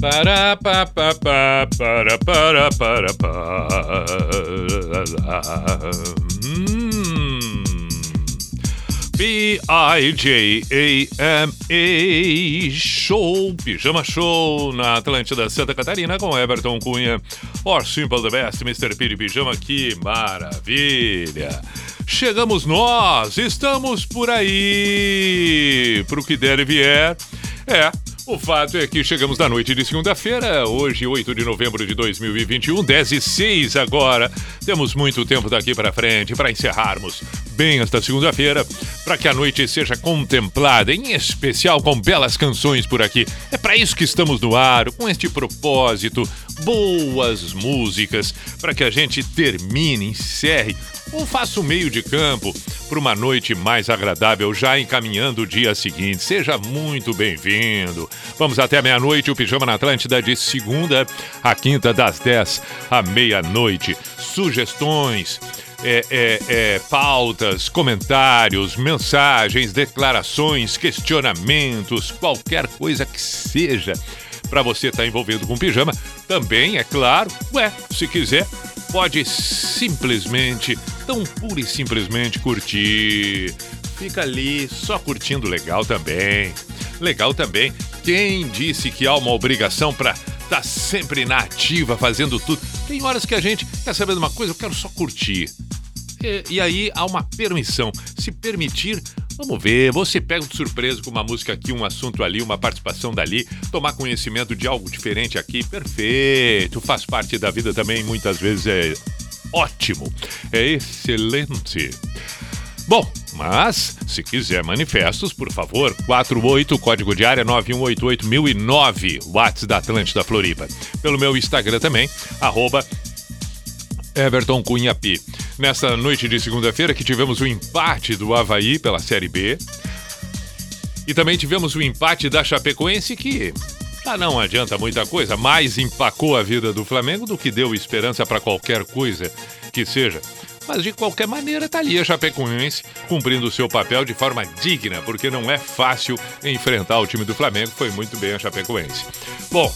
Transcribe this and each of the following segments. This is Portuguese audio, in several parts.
Para pa pa pa para para para para. Hum. B I J A M A Show, Pijama Show na Atlântida Santa Catarina com Everton Cunha. Or Simple the Best, Mr. Piri Pijama, que maravilha! Chegamos nós, estamos por aí, pro que der e vier. É, o fato é que chegamos na noite de segunda-feira, hoje, 8 de novembro de 2021, 10 e 6 agora. Temos muito tempo daqui para frente para encerrarmos bem esta segunda-feira, para que a noite seja contemplada, em especial com belas canções por aqui. É para isso que estamos no ar, com este propósito, boas músicas, para que a gente termine, encerre ou faça o meio de campo para uma noite mais agradável, já encaminhando o dia seguinte. Seja muito bem-vindo. Vamos até meia-noite, o Pijama na Atlântida, de segunda a quinta, das 10 à meia-noite. Sugestões. É, é, é, pautas, comentários, mensagens, declarações, questionamentos, qualquer coisa que seja para você estar tá envolvido com pijama. Também, é claro, ué, se quiser, pode simplesmente, tão pura e simplesmente curtir. Fica ali só curtindo legal também. Legal também. Quem disse que há uma obrigação para estar tá sempre na ativa, fazendo tudo? Tem horas que a gente quer saber de uma coisa, eu quero só curtir. E, aí há uma permissão. Se permitir, Vamos ver, você pega de surpresa com uma música aqui, um assunto ali, uma participação dali, tomar conhecimento de algo diferente aqui, perfeito. Faz parte da vida também, muitas vezes é ótimo, é excelente. Bom, mas se quiser manifestos, por favor, 48 código de área 9188009, WhatsApp da Atlântida Floripa. Pelo meu Instagram também, arroba Everton Cunha P. Nessa noite de segunda-feira que tivemos o empate do Havaí pela Série B. E também tivemos o empate da Chapecoense que ah, não adianta muita coisa, mais empacou a vida do Flamengo do que deu esperança para qualquer coisa que seja. Mas de qualquer maneira, tá ali a Chapecoense cumprindo o seu papel de forma digna, porque não é fácil enfrentar o time do Flamengo. Foi muito bem a Chapecoense. Bom,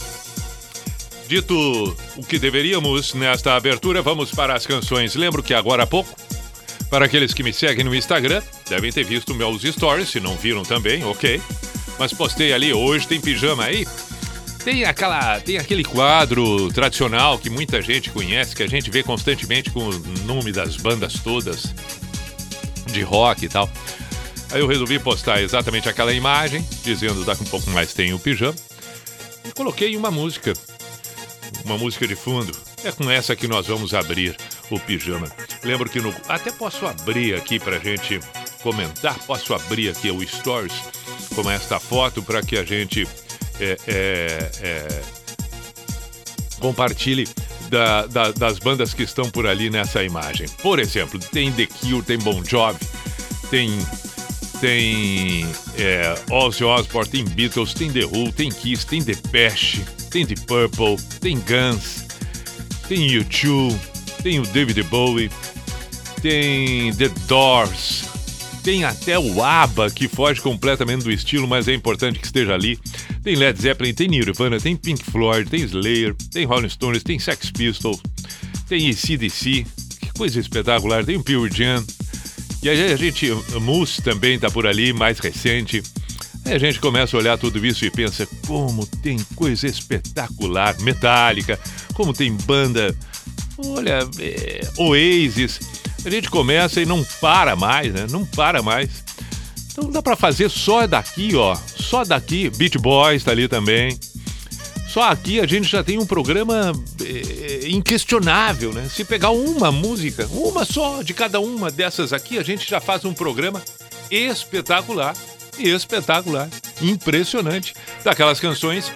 Dito o que deveríamos nesta abertura, vamos para as canções. Lembro que agora há pouco, para aqueles que me seguem no Instagram, devem ter visto meus stories, se não viram também, ok. Mas postei ali, hoje tem pijama aí. Tem aquela, tem aquele quadro tradicional que muita gente conhece, que a gente vê constantemente com o nome das bandas todas de rock e tal. Aí eu resolvi postar exatamente aquela imagem, dizendo daqui um pouco mais tem o pijama. E coloquei uma música uma música de fundo. É com essa que nós vamos abrir o pijama. Lembro que no. Até posso abrir aqui pra gente comentar, posso abrir aqui o Stories com esta foto para que a gente é, é, é, compartilhe da, da, das bandas que estão por ali nessa imagem. Por exemplo, tem The Cure, tem Bon Jovi, tem tem é, Ozzy Osbourne, tem Beatles, tem The Who, tem Kiss, tem Depeche, tem The Purple, tem Guns, tem U2, tem o David Bowie, tem The Doors, tem até o ABBA, que foge completamente do estilo, mas é importante que esteja ali. Tem Led Zeppelin, tem Nirvana, tem Pink Floyd, tem Slayer, tem Rolling Stones, tem Sex Pistols, tem ACDC, que coisa espetacular, tem o Pure Jam. E a gente, Moose também está por ali, mais recente. Aí a gente começa a olhar tudo isso e pensa como tem coisa espetacular, metálica, como tem banda, olha, é, Oasis. A gente começa e não para mais, né? Não para mais. Então dá para fazer só daqui, ó, só daqui. Beach Boys tá ali também. Só aqui a gente já tem um programa é, inquestionável, né? Se pegar uma música, uma só de cada uma dessas aqui, a gente já faz um programa espetacular espetacular, impressionante, daquelas canções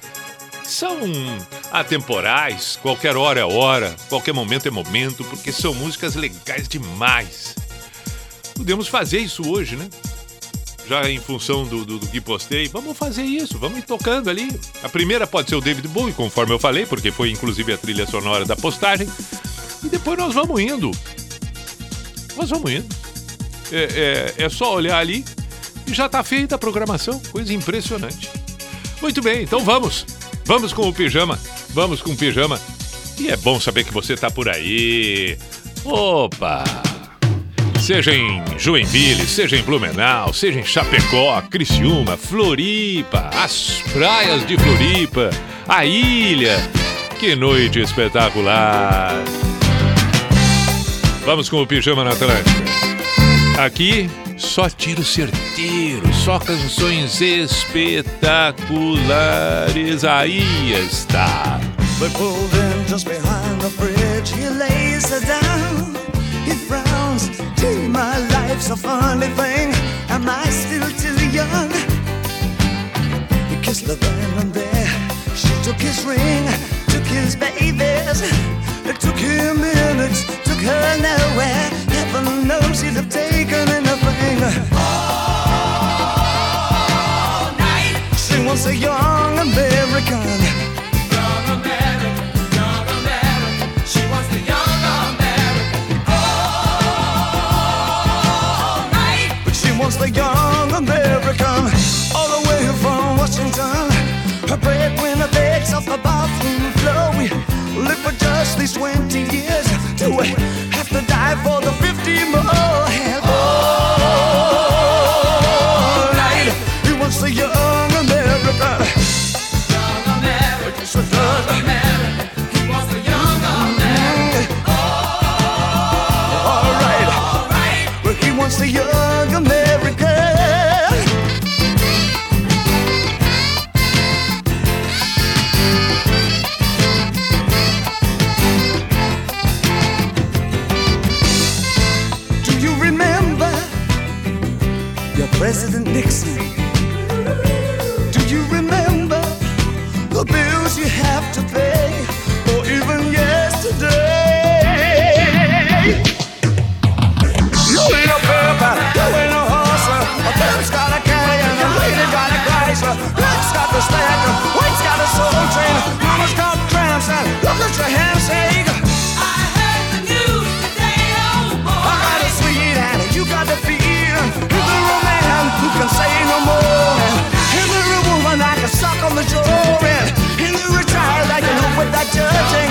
são atemporais, qualquer hora é hora, qualquer momento é momento, porque são músicas legais demais. Podemos fazer isso hoje, né? Já em função do, do, do que postei, vamos fazer isso, vamos ir tocando ali. A primeira pode ser o David Bowie, conforme eu falei, porque foi inclusive a trilha sonora da postagem. E depois nós vamos indo. Nós vamos indo. É, é, é só olhar ali e já tá feita a programação. Coisa impressionante. Muito bem, então vamos. Vamos com o pijama. Vamos com o pijama. E é bom saber que você tá por aí. Opa! Seja em Joinville, seja em Blumenau, seja em Chapecó, Criciúma, Floripa, as praias de Floripa, a ilha. Que noite espetacular! Vamos com o pijama na Atlântica. Aqui só tiro certeiro, só canções espetaculares. Aí está. But in just behind the bridge, he lays her down. He frowns, gee, my life's a funny thing. Am I still too young? He kissed the then and there. She took his ring, took his babies. It took him minutes, took her nowhere. Heaven knows he'd have taken anything. All night. She was a young American. Young American, young American. She was the young American. All night. But she was the young American, all the way from Washington. Her breadwinner begs off the. We live for just these 20 years. Do we have to die for the 50 more? President Nixon? Do you remember the bills you have to pay, or even yesterday? You ain't a pepper, you ain't a horse. A bird's got a carry and a lady got a Chrysler. Black's got the spectrum, white's got a soul train. Mama's got cramps and look at your handshake. I heard the news today, oh I boy. got a sweet and you got the feel. Say no more? Is there a woman I can suck on the jaw? And is there a child I can help with that judging?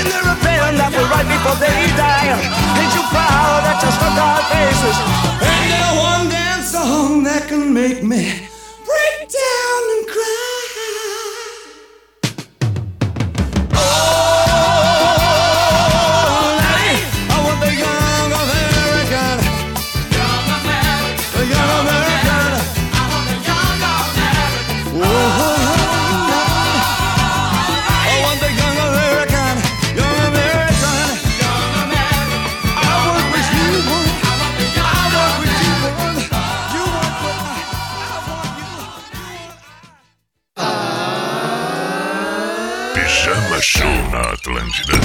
Is there a parent that will write before they die? Ain't you proud that you struck our faces? Ain't there one dance song that can make me na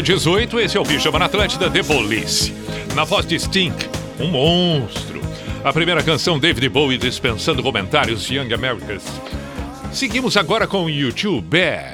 18, esse é o Pijama na Atlântida The Police. Na voz de Sting, um monstro. A primeira canção, David Bowie dispensando comentários, Young Americans. Seguimos agora com YouTube Bad.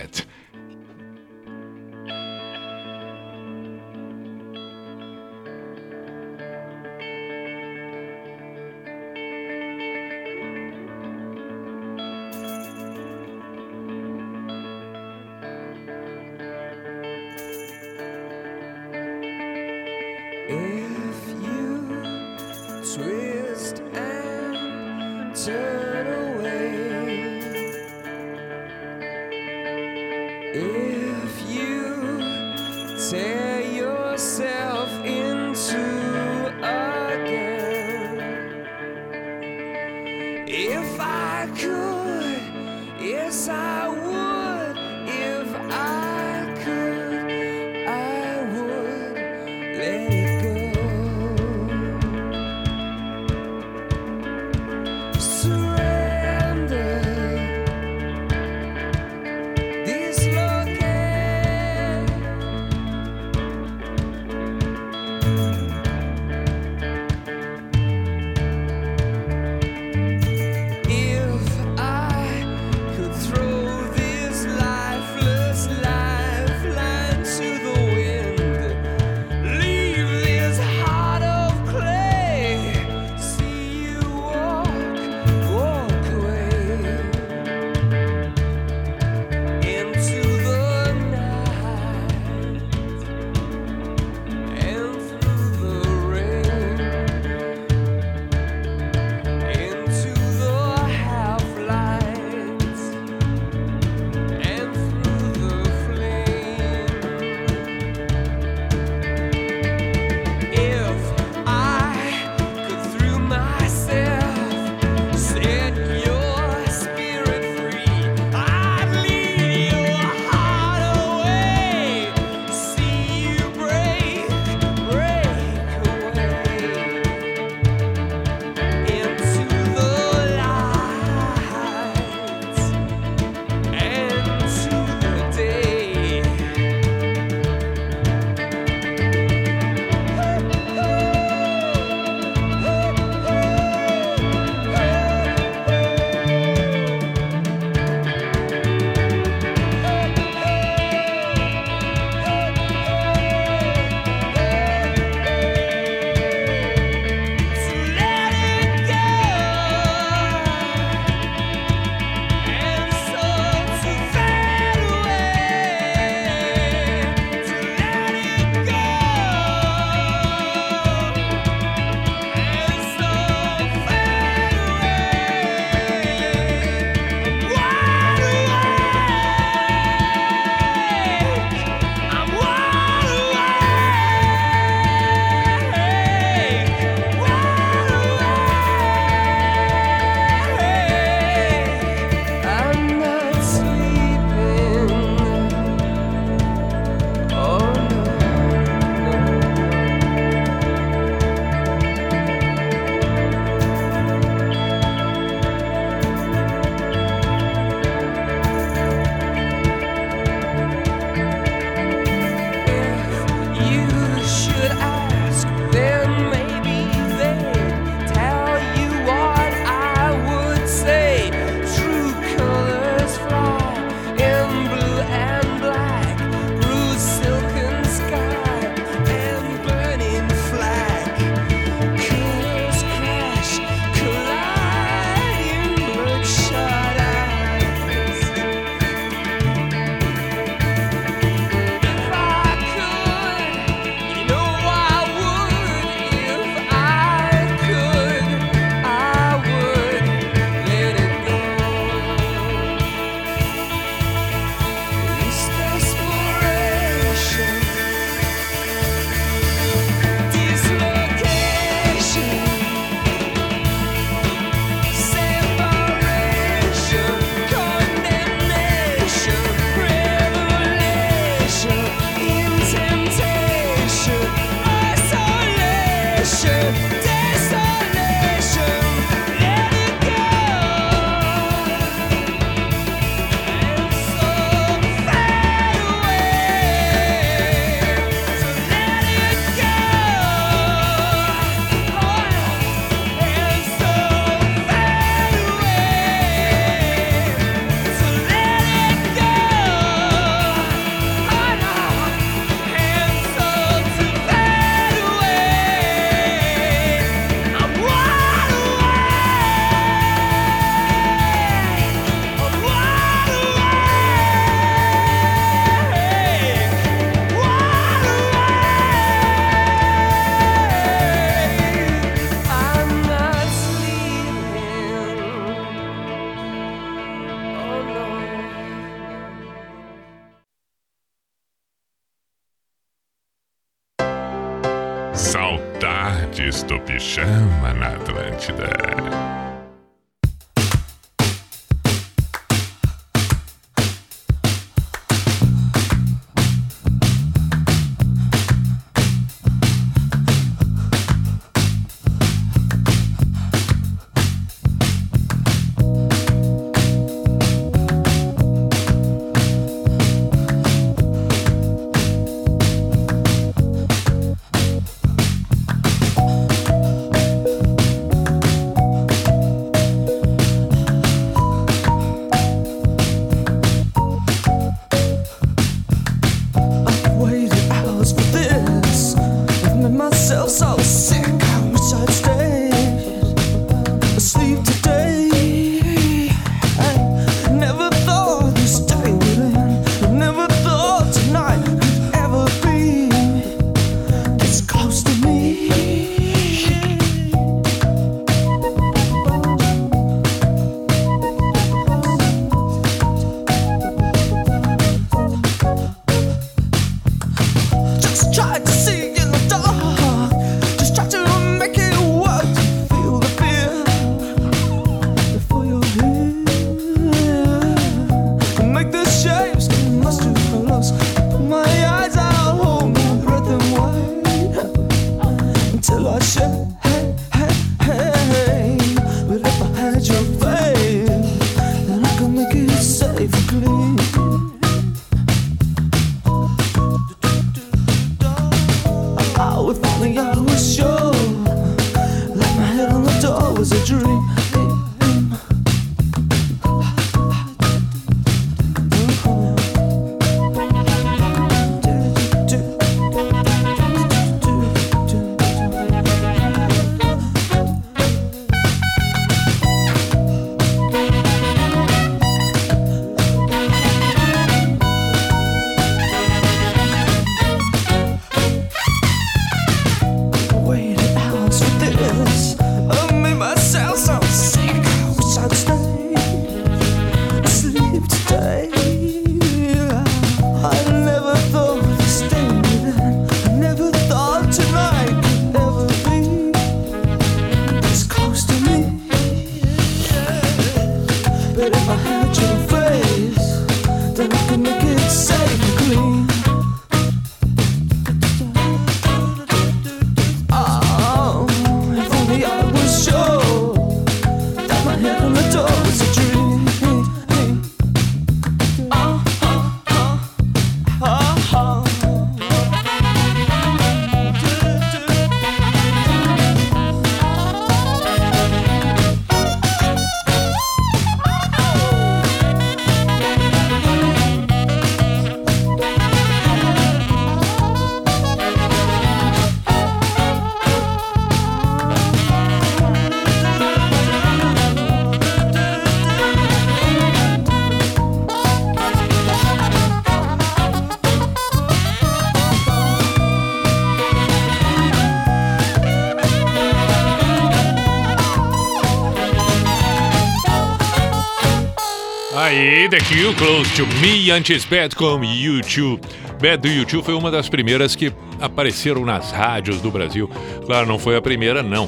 The Cure, Close to Me, antes Bad com YouTube. Bad do YouTube foi uma das primeiras que apareceram nas rádios do Brasil. Claro, não foi a primeira, não.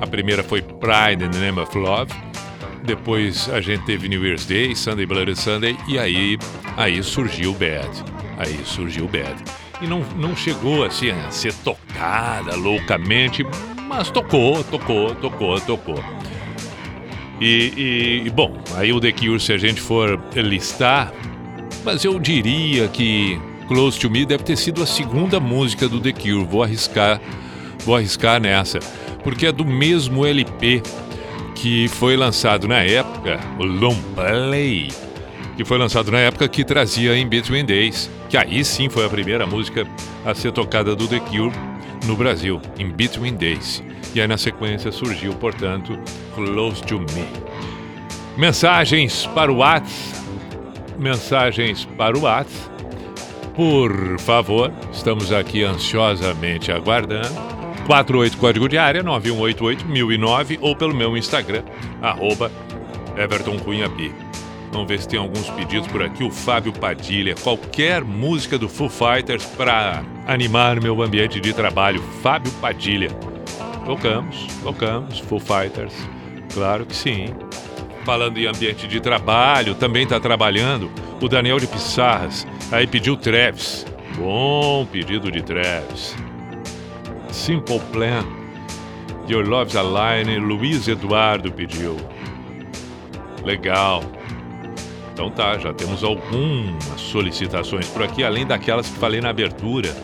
A primeira foi Pride in the Name of Love. Depois a gente teve New Year's Day, Sunday Bloody Sunday, e aí, aí surgiu Bad. Aí surgiu Bad. E não, não chegou assim a ser tocada loucamente, mas tocou, tocou, tocou, tocou. E, e, bom, aí o The Cure, se a gente for listar, mas eu diria que Close to Me deve ter sido a segunda música do The Cure. Vou arriscar, vou arriscar nessa, porque é do mesmo LP que foi lançado na época, o Long Play, que foi lançado na época que trazia In Between Days, que aí sim foi a primeira música a ser tocada do The Cure no Brasil, In Between Days. E aí na sequência surgiu, portanto, Close to Me. Mensagens para o WhatsApp. Mensagens para o WhatsApp. Por favor, estamos aqui ansiosamente aguardando. 48 código de área 9188 1009 ou pelo meu Instagram, arroba Everton Cunha. Vamos ver se tem alguns pedidos por aqui. O Fábio Padilha, qualquer música do Foo Fighters para animar meu ambiente de trabalho. Fábio Padilha. Tocamos, tocamos, Full Fighters. Claro que sim. Falando em ambiente de trabalho, também está trabalhando o Daniel de Pissarras. Aí pediu Travis. Bom pedido de Travis. Simple Plan. Your Love's a Line. Luiz Eduardo pediu. Legal. Então tá, já temos algumas solicitações por aqui, além daquelas que falei na abertura.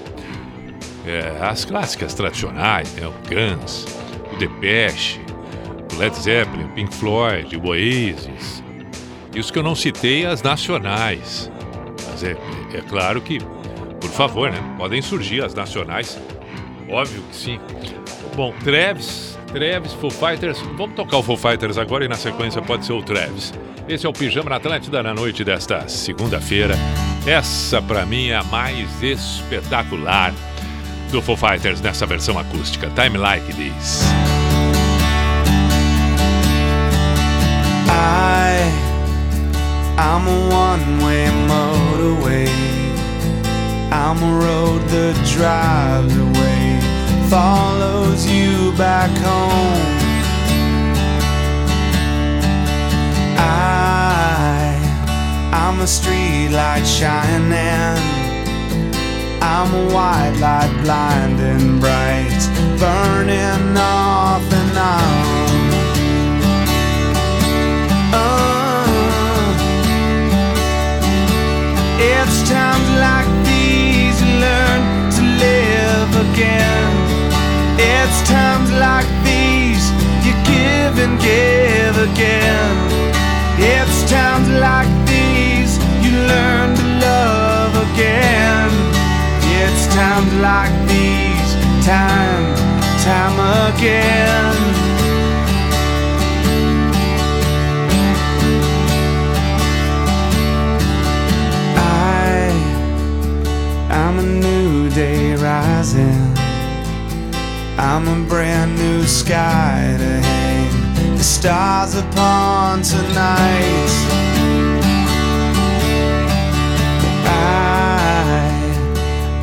É, as clássicas tradicionais, né? O Guns, o Depeche, Led Zeppelin, Pink Floyd, o Oasis. Isso que eu não citei, as nacionais. Mas é, é claro que, por favor, né? Podem surgir as nacionais. Óbvio que sim. Bom, Travis, Travis, Foo Fighters. Vamos tocar o Foo Fighters agora e na sequência pode ser o Travis. Esse é o Pijama na Atlântida na noite desta segunda-feira. Essa, pra mim, é a mais espetacular do Foo Fighters nessa versão acústica. Time Like This. I'm a one-way motorway. I'm a road that drives away, follows you back home. I, I'm a street light shining. I'm a white light blinding bright, burning off and on. Uh, it's times like these you learn to live again. It's times like these you give and give again. It's times like these you learn to love again. It's times like these, time, time again. I'm a new day rising. I'm a brand new sky to hang the stars upon tonight. I,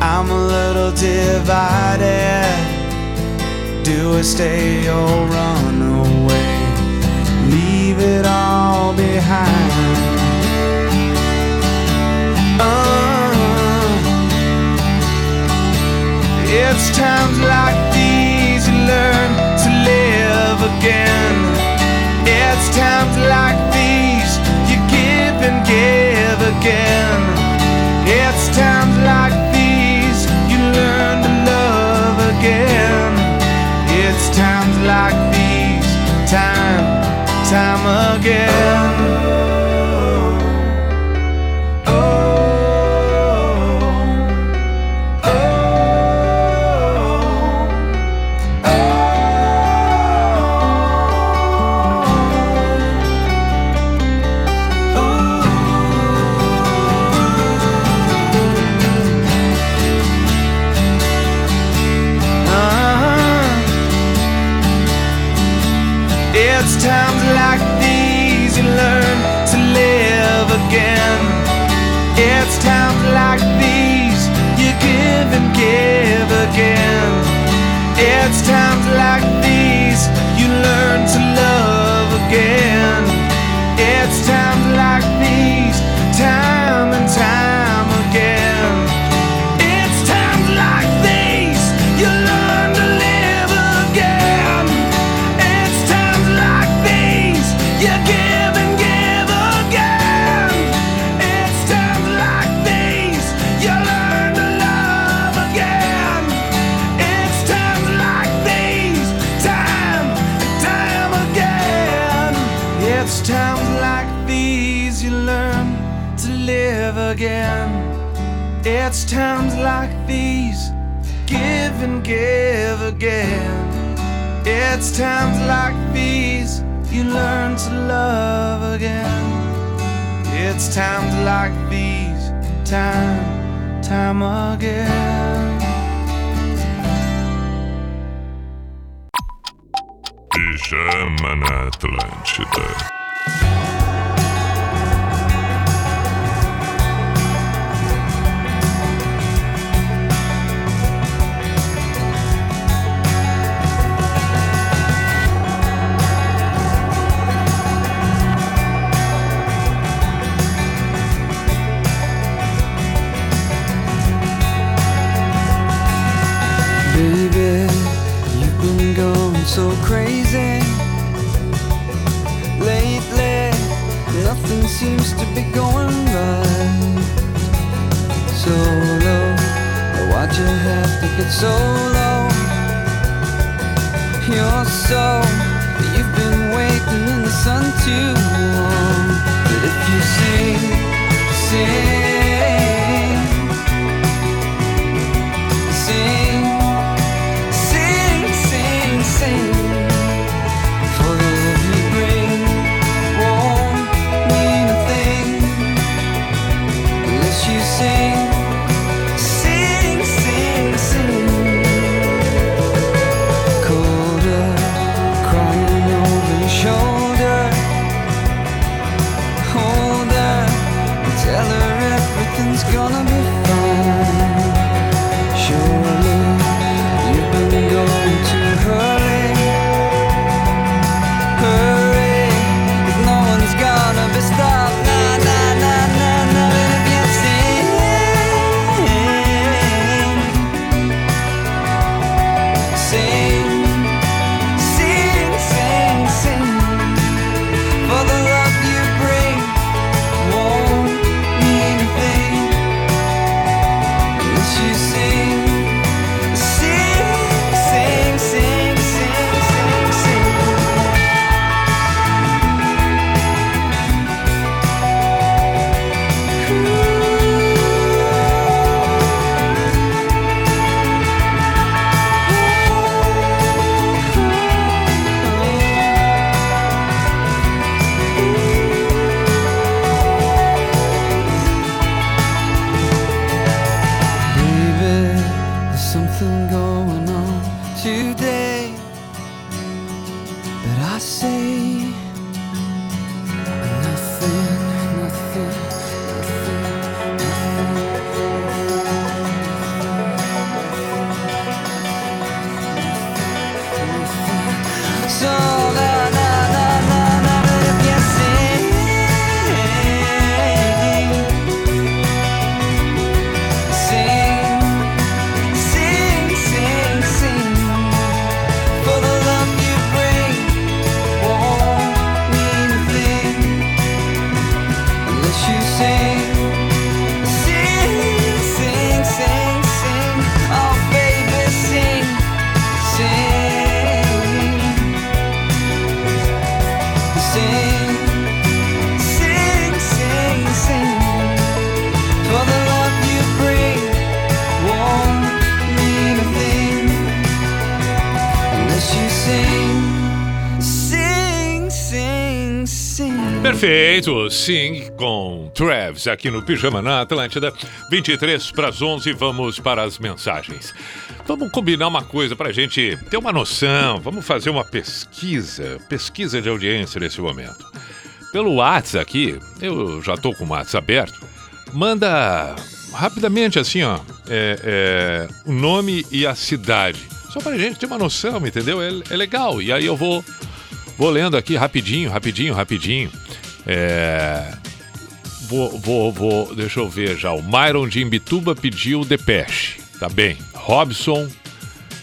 I'm a little divided. Do I stay or run away? Leave it all behind. Uh, it's times like these you learn to live again. It's times like these you give and give again. It's times like these you learn to love again. It's times like these, time, time again. Sim, com Travis aqui no Pijama na Atlântida, 23 para as 11, vamos para as mensagens. Vamos combinar uma coisa para a gente ter uma noção, vamos fazer uma pesquisa, pesquisa de audiência nesse momento. Pelo WhatsApp aqui, eu já estou com o WhatsApp aberto, manda rapidamente assim, ó, é, é, o nome e a cidade, só para a gente ter uma noção, entendeu? É, é legal, e aí eu vou Vou lendo aqui rapidinho, rapidinho, rapidinho. É... Vou, vou, vou, deixa eu ver já. O Myron de Imbituba pediu Depeche. Tá bem. Robson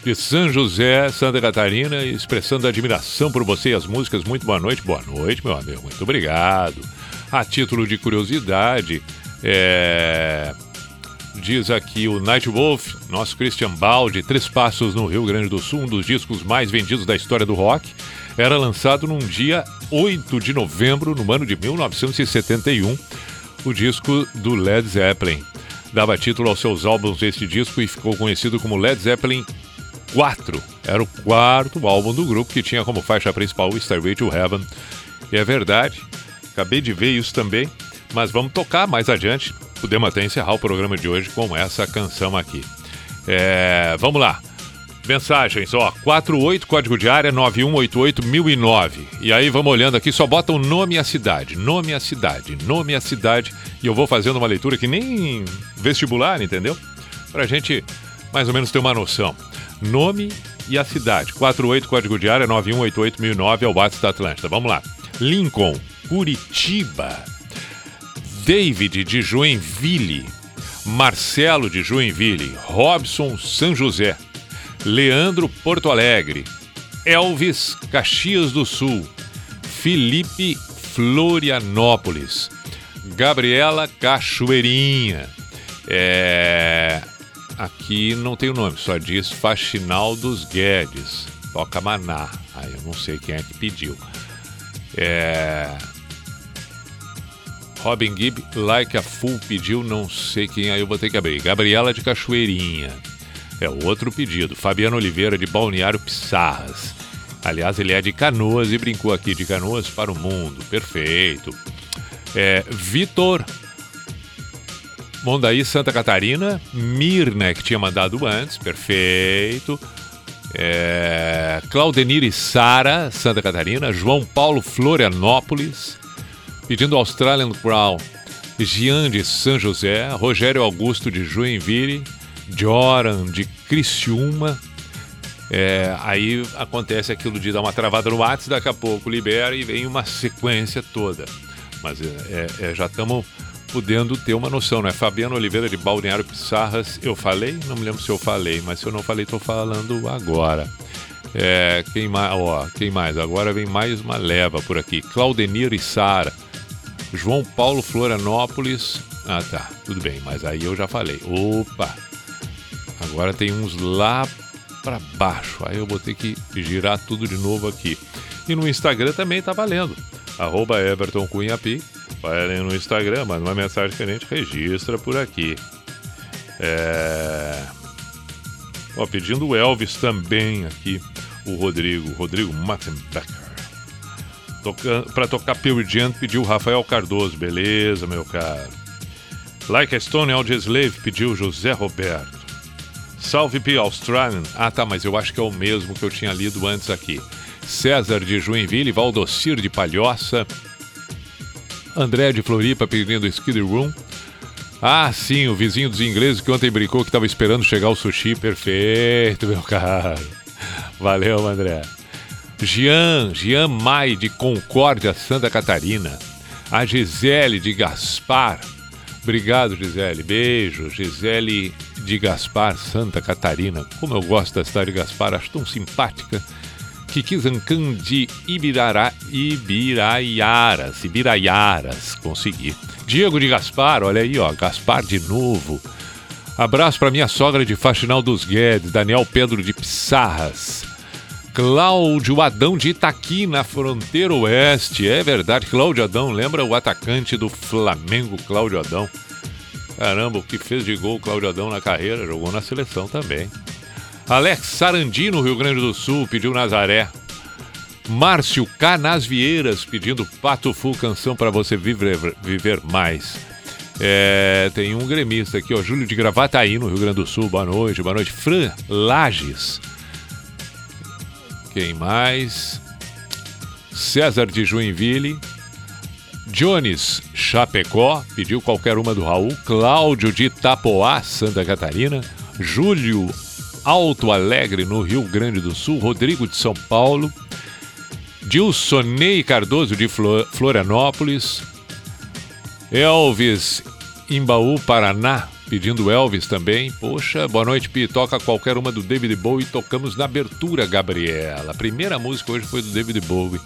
de São José, Santa Catarina, expressando admiração por você e as músicas. Muito boa noite. Boa noite, meu amigo. Muito obrigado. A título de curiosidade, é... diz aqui o Night Wolf, nosso Christian Baldi, Três Passos no Rio Grande do Sul, um dos discos mais vendidos da história do rock. Era lançado num dia 8 de novembro, no ano de 1971, o disco do Led Zeppelin. Dava título aos seus álbuns esse disco e ficou conhecido como Led Zeppelin 4. Era o quarto álbum do grupo que tinha como faixa principal o Stairway to Heaven. E é verdade, acabei de ver isso também, mas vamos tocar mais adiante. Podemos até encerrar o programa de hoje com essa canção aqui. É, vamos lá. Mensagens, ó, 48, código de área 9188-1009. E aí vamos olhando aqui, só bota o nome e a cidade, nome e a cidade, nome e a cidade. E eu vou fazendo uma leitura que nem vestibular, entendeu? Pra gente mais ou menos ter uma noção. Nome e a cidade. 48, código de área 9188-1009 é o WhatsApp da Atlântida. Vamos lá. Lincoln, Curitiba. David de Joinville. Marcelo de Joinville. Robson São José. Leandro Porto Alegre, Elvis Caxias do Sul, Felipe Florianópolis, Gabriela Cachoeirinha, É, aqui não tem o nome, só diz Faxinal dos Guedes. Toca Maná. Aí eu não sei quem é que pediu. É, Robin Gibb, Like a Fool pediu, não sei quem, aí eu vou ter que abrir. Gabriela de Cachoeirinha. É outro pedido. Fabiano Oliveira de Balneário Pissarras. Aliás, ele é de Canoas e brincou aqui de Canoas para o mundo. Perfeito. É, Vitor Mondaí, Santa Catarina. Mirna, que tinha mandado antes. Perfeito. É, Claudenir e Sara, Santa Catarina. João Paulo Florianópolis. Pedindo Australian Crown. Gian de São José. Rogério Augusto de Joinville. Joran de Criciúma. É, aí acontece aquilo de dar uma travada no WhatsApp, daqui a pouco libera e vem uma sequência toda. Mas é, é, é, já estamos podendo ter uma noção, né? Fabiano Oliveira de Balneário Pissarras, eu falei? Não me lembro se eu falei, mas se eu não falei, estou falando agora. É, quem, mais, ó, quem mais? Agora vem mais uma leva por aqui. Claudenir e Sara. João Paulo Florianópolis. Ah, tá. Tudo bem, mas aí eu já falei. Opa! Agora tem uns lá para baixo. Aí eu vou ter que girar tudo de novo aqui. E no Instagram também tá valendo. Arroba Everton. Vai ali no Instagram, manda uma mensagem gente registra por aqui. É... Ó, pedindo o Elvis também aqui. O Rodrigo, Rodrigo Mattenbecker. Toca... Para tocar Pearl Jam pediu Rafael Cardoso. Beleza, meu caro. Like a Stone Audioslave pediu José Roberto. Salve P Australian. Ah, tá, mas eu acho que é o mesmo que eu tinha lido antes aqui. César de Joinville, Valdocir de Palhoça, André de Floripa pedindo Skid Room. Ah, sim, o vizinho dos ingleses que ontem brincou que estava esperando chegar o sushi. Perfeito, meu caro. Valeu, André. Jean, Jean Mai de Concórdia, Santa Catarina. A Gisele de Gaspar. Obrigado, Gisele. Beijo. Gisele de Gaspar, Santa Catarina. Como eu gosto da cidade de Gaspar, acho tão simpática. Kikizancan de Ibirará, Ibiraiaras, Ibiraiaras, consegui. Diego de Gaspar, olha aí, ó, Gaspar de novo. Abraço para minha sogra de Faxinal dos Guedes, Daniel Pedro de Pissarras. Cláudio Adão de Itaqui, na fronteira oeste. É verdade, Cláudio Adão, lembra o atacante do Flamengo, Cláudio Adão? Caramba, o que fez de gol o Cláudio Adão na carreira, jogou na seleção também. Alex Sarandi, no Rio Grande do Sul, pediu Nazaré. Márcio Canasvieiras pedindo Pato Fu, canção para você viver, viver mais. É, tem um gremista aqui, ó, Júlio de Gravataí, no Rio Grande do Sul. Boa noite, boa noite. Fran Lages. Quem mais? César de Joinville. Jones Chapecó, pediu qualquer uma do Raul. Cláudio de Itapoá, Santa Catarina. Júlio Alto Alegre, no Rio Grande do Sul. Rodrigo de São Paulo. Dilsonei Cardoso de Flo- Florianópolis. Elvis Imbaú, Paraná, pedindo Elvis também. Poxa, boa noite, Pi. Toca qualquer uma do David Bowie. Tocamos na abertura, Gabriela. A primeira música hoje foi do David Bowie.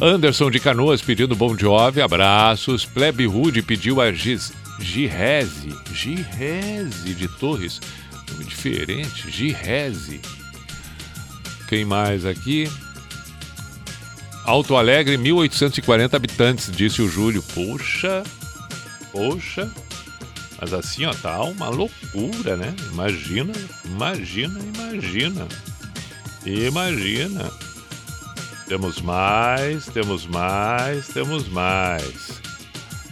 Anderson de Canoas pedindo Bom Jovi, abraços. Plebe Rude pediu a Giz, Girese, Girese de Torres, nome diferente, Girese. Quem mais aqui? Alto Alegre, 1840 habitantes, disse o Júlio. Poxa, poxa. Mas assim, ó, tá uma loucura, né? Imagina, imagina, imagina. Imagina. Temos mais, temos mais, temos mais.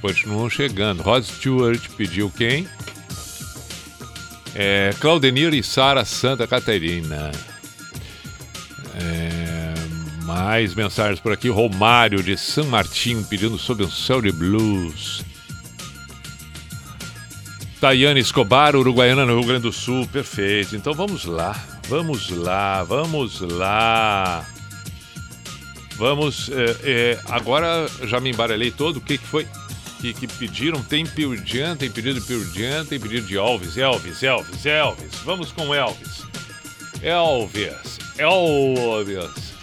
Continuam chegando. Rod Stewart pediu quem? É, Claudenir e Sara Santa Catarina. É, mais mensagens por aqui. Romário de San Martin pedindo sobre um céu de blues. Tayane Escobar, Uruguaiana no Rio Grande do Sul. Perfeito. Então vamos lá. Vamos lá, vamos lá. Vamos. É, é, agora já me embaralhei todo. O que, que foi? Que, que pediram? Tem Piudian, tem pedido de Piudian, tem pedido de Elvis, Elvis, Elvis, Elvis. Vamos com Elvis. Elvis, Elvis.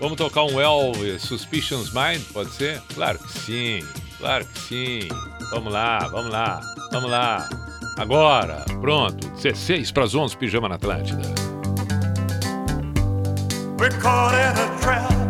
Vamos tocar um Elvis Suspicions Mind? Pode ser? Claro que sim, claro que sim. Vamos lá, vamos lá, vamos lá. Agora, pronto, 16 para as 11, Pijama na Atlântida. We're caught in a trap.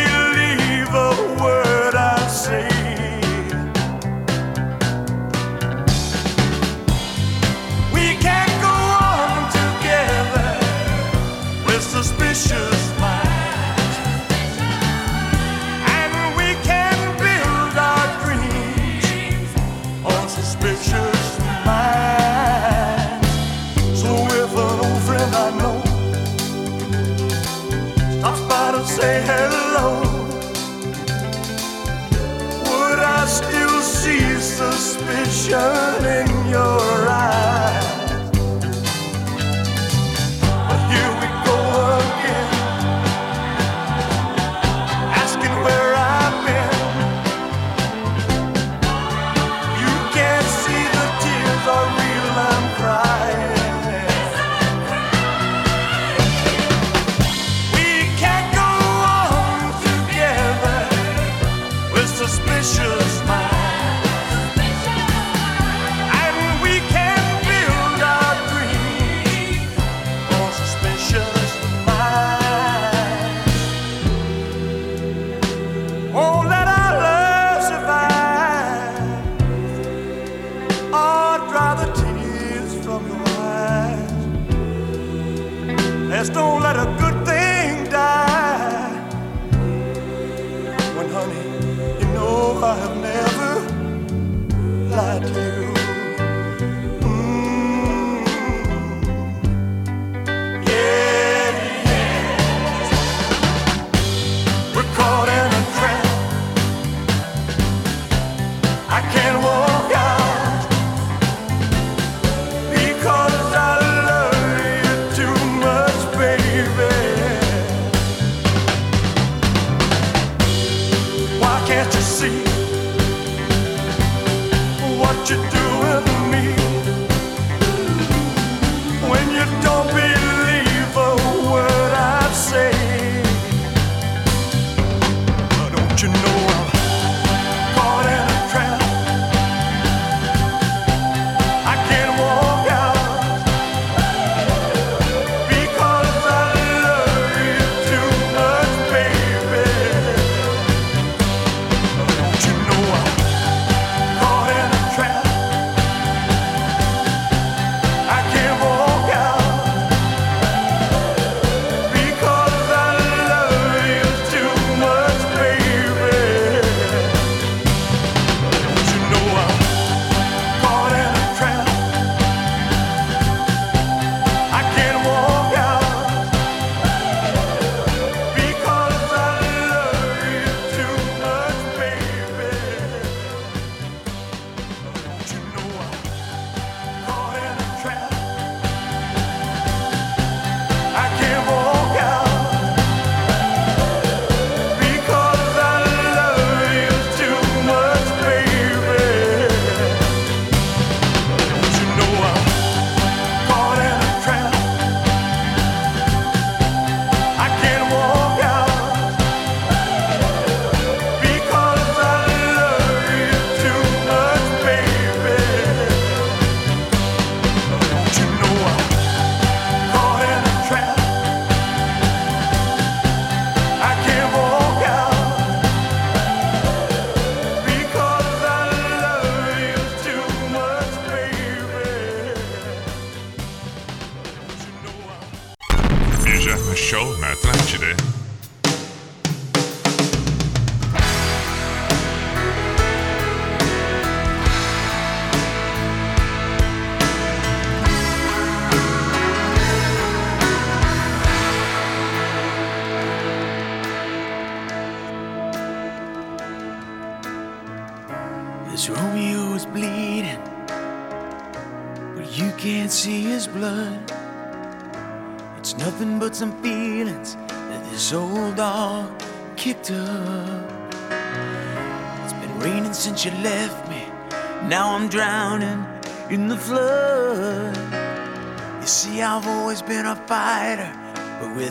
Sure.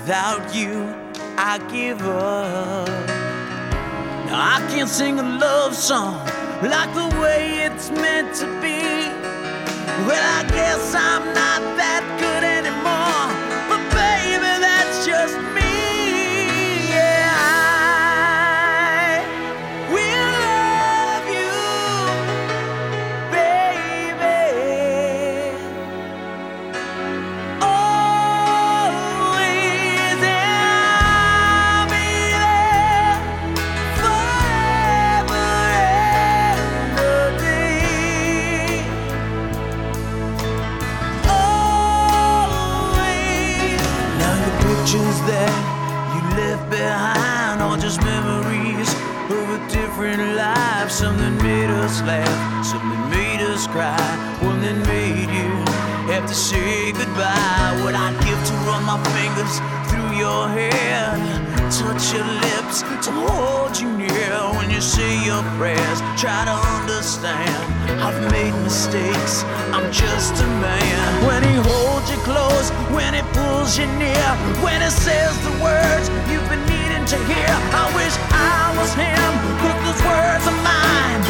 Without you, I give up. Now I can't sing a love song like the way it's meant to be. Well, I guess I'm not that. my fingers through your hair, touch your lips to hold you near when you say your prayers. Try to understand, I've made mistakes, I'm just a man. When he holds you close, when he pulls you near, when he says the words you've been needing to hear, I wish I was him, but those words are mine.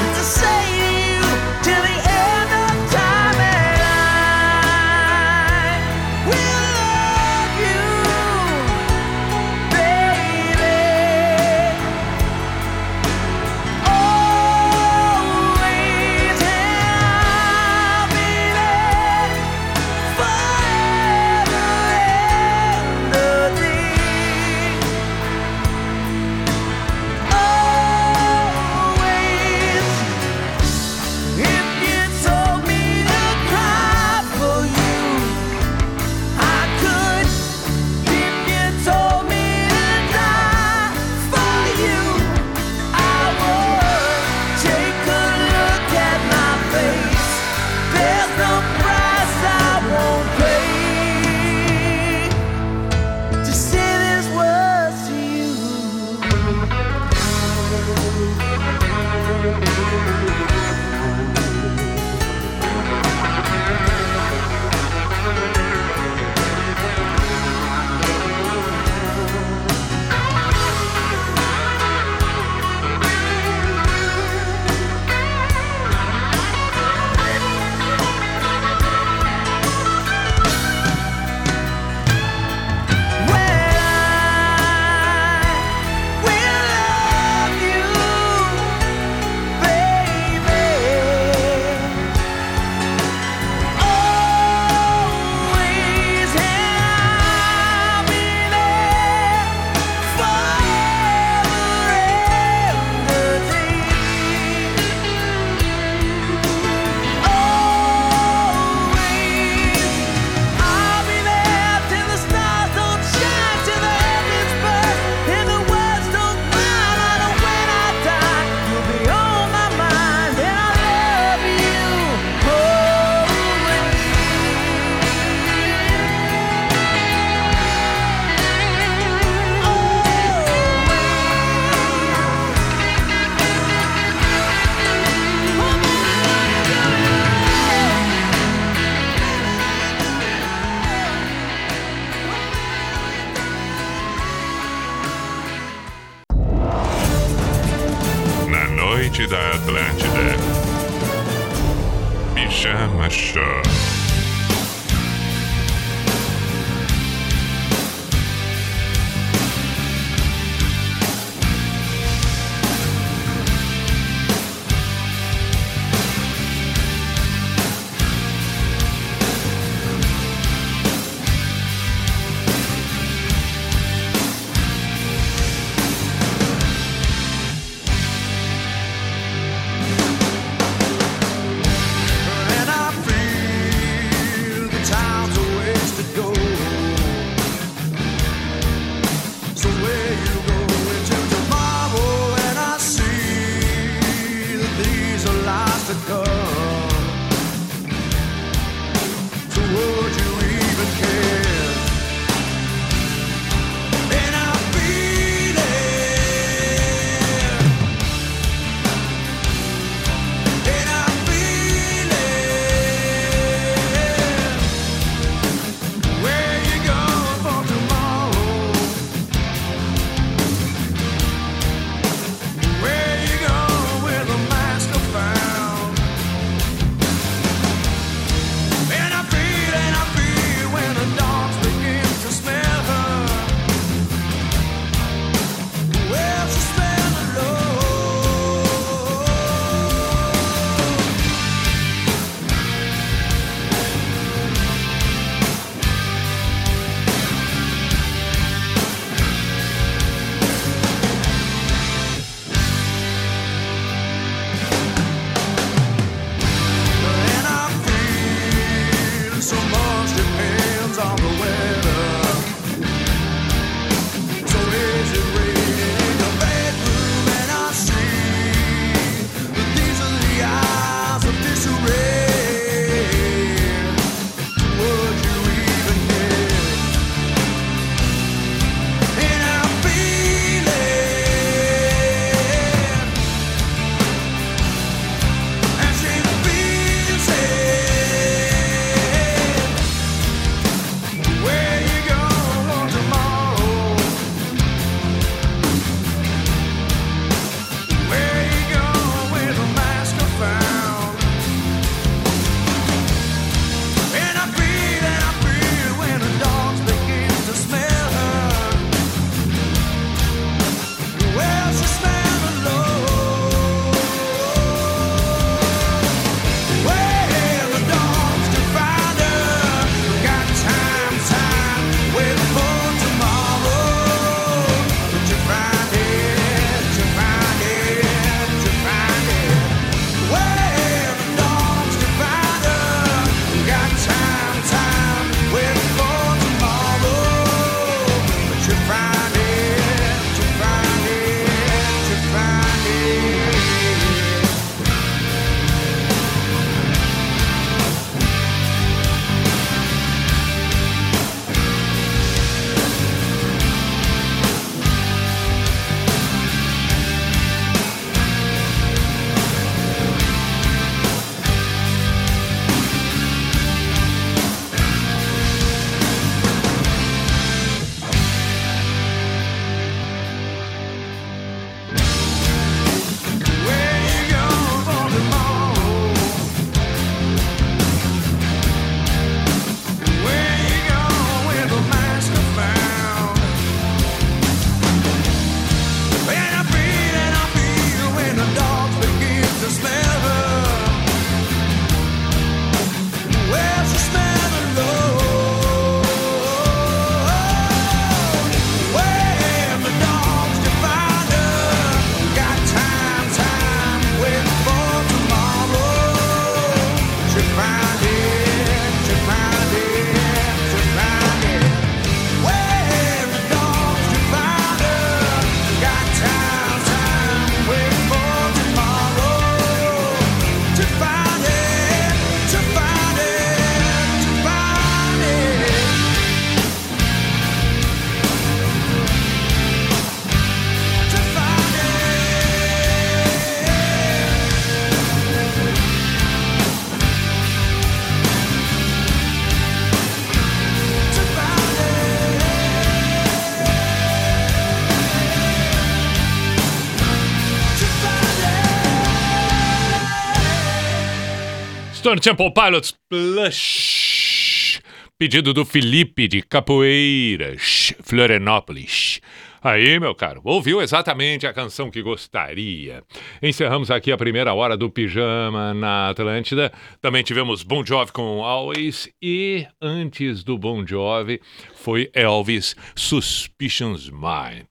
Stone Temple Pilots Plush. Pedido do Felipe de Capoeiras, Florianópolis. Aí, meu caro, ouviu exatamente a canção que gostaria. Encerramos aqui a primeira hora do Pijama na Atlântida. Também tivemos Bon Jovi com Always. E antes do Bon Jovi foi Elvis Suspicions Mine.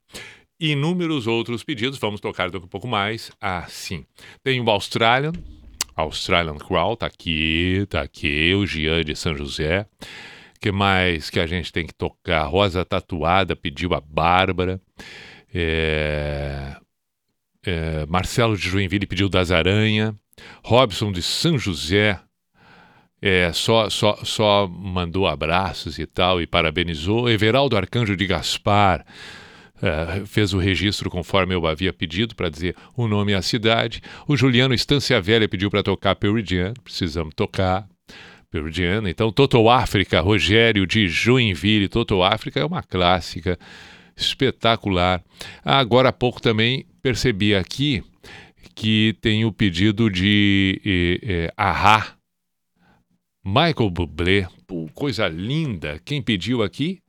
Inúmeros outros pedidos, vamos tocar daqui a pouco mais. Ah, sim. Tem o Australian, Australian Crawl, tá aqui, tá aqui, o Gian de São José. que mais que a gente tem que tocar? Rosa Tatuada pediu a Bárbara. É, é, Marcelo de Joinville pediu das Aranha. Robson de São José é, só, só, só mandou abraços e tal e parabenizou. Everaldo Arcanjo de Gaspar é, fez o registro conforme eu havia pedido para dizer o nome e a cidade. O Juliano Estância Velha pediu para tocar Peridian, precisamos tocar. Peridian. Então, Toto África, Rogério de Joinville. Toto África é uma clássica espetacular. Agora há pouco também percebi aqui que tem o pedido de eh, eh, Ahá. Michael Bublé, Pô, coisa linda. Quem pediu aqui?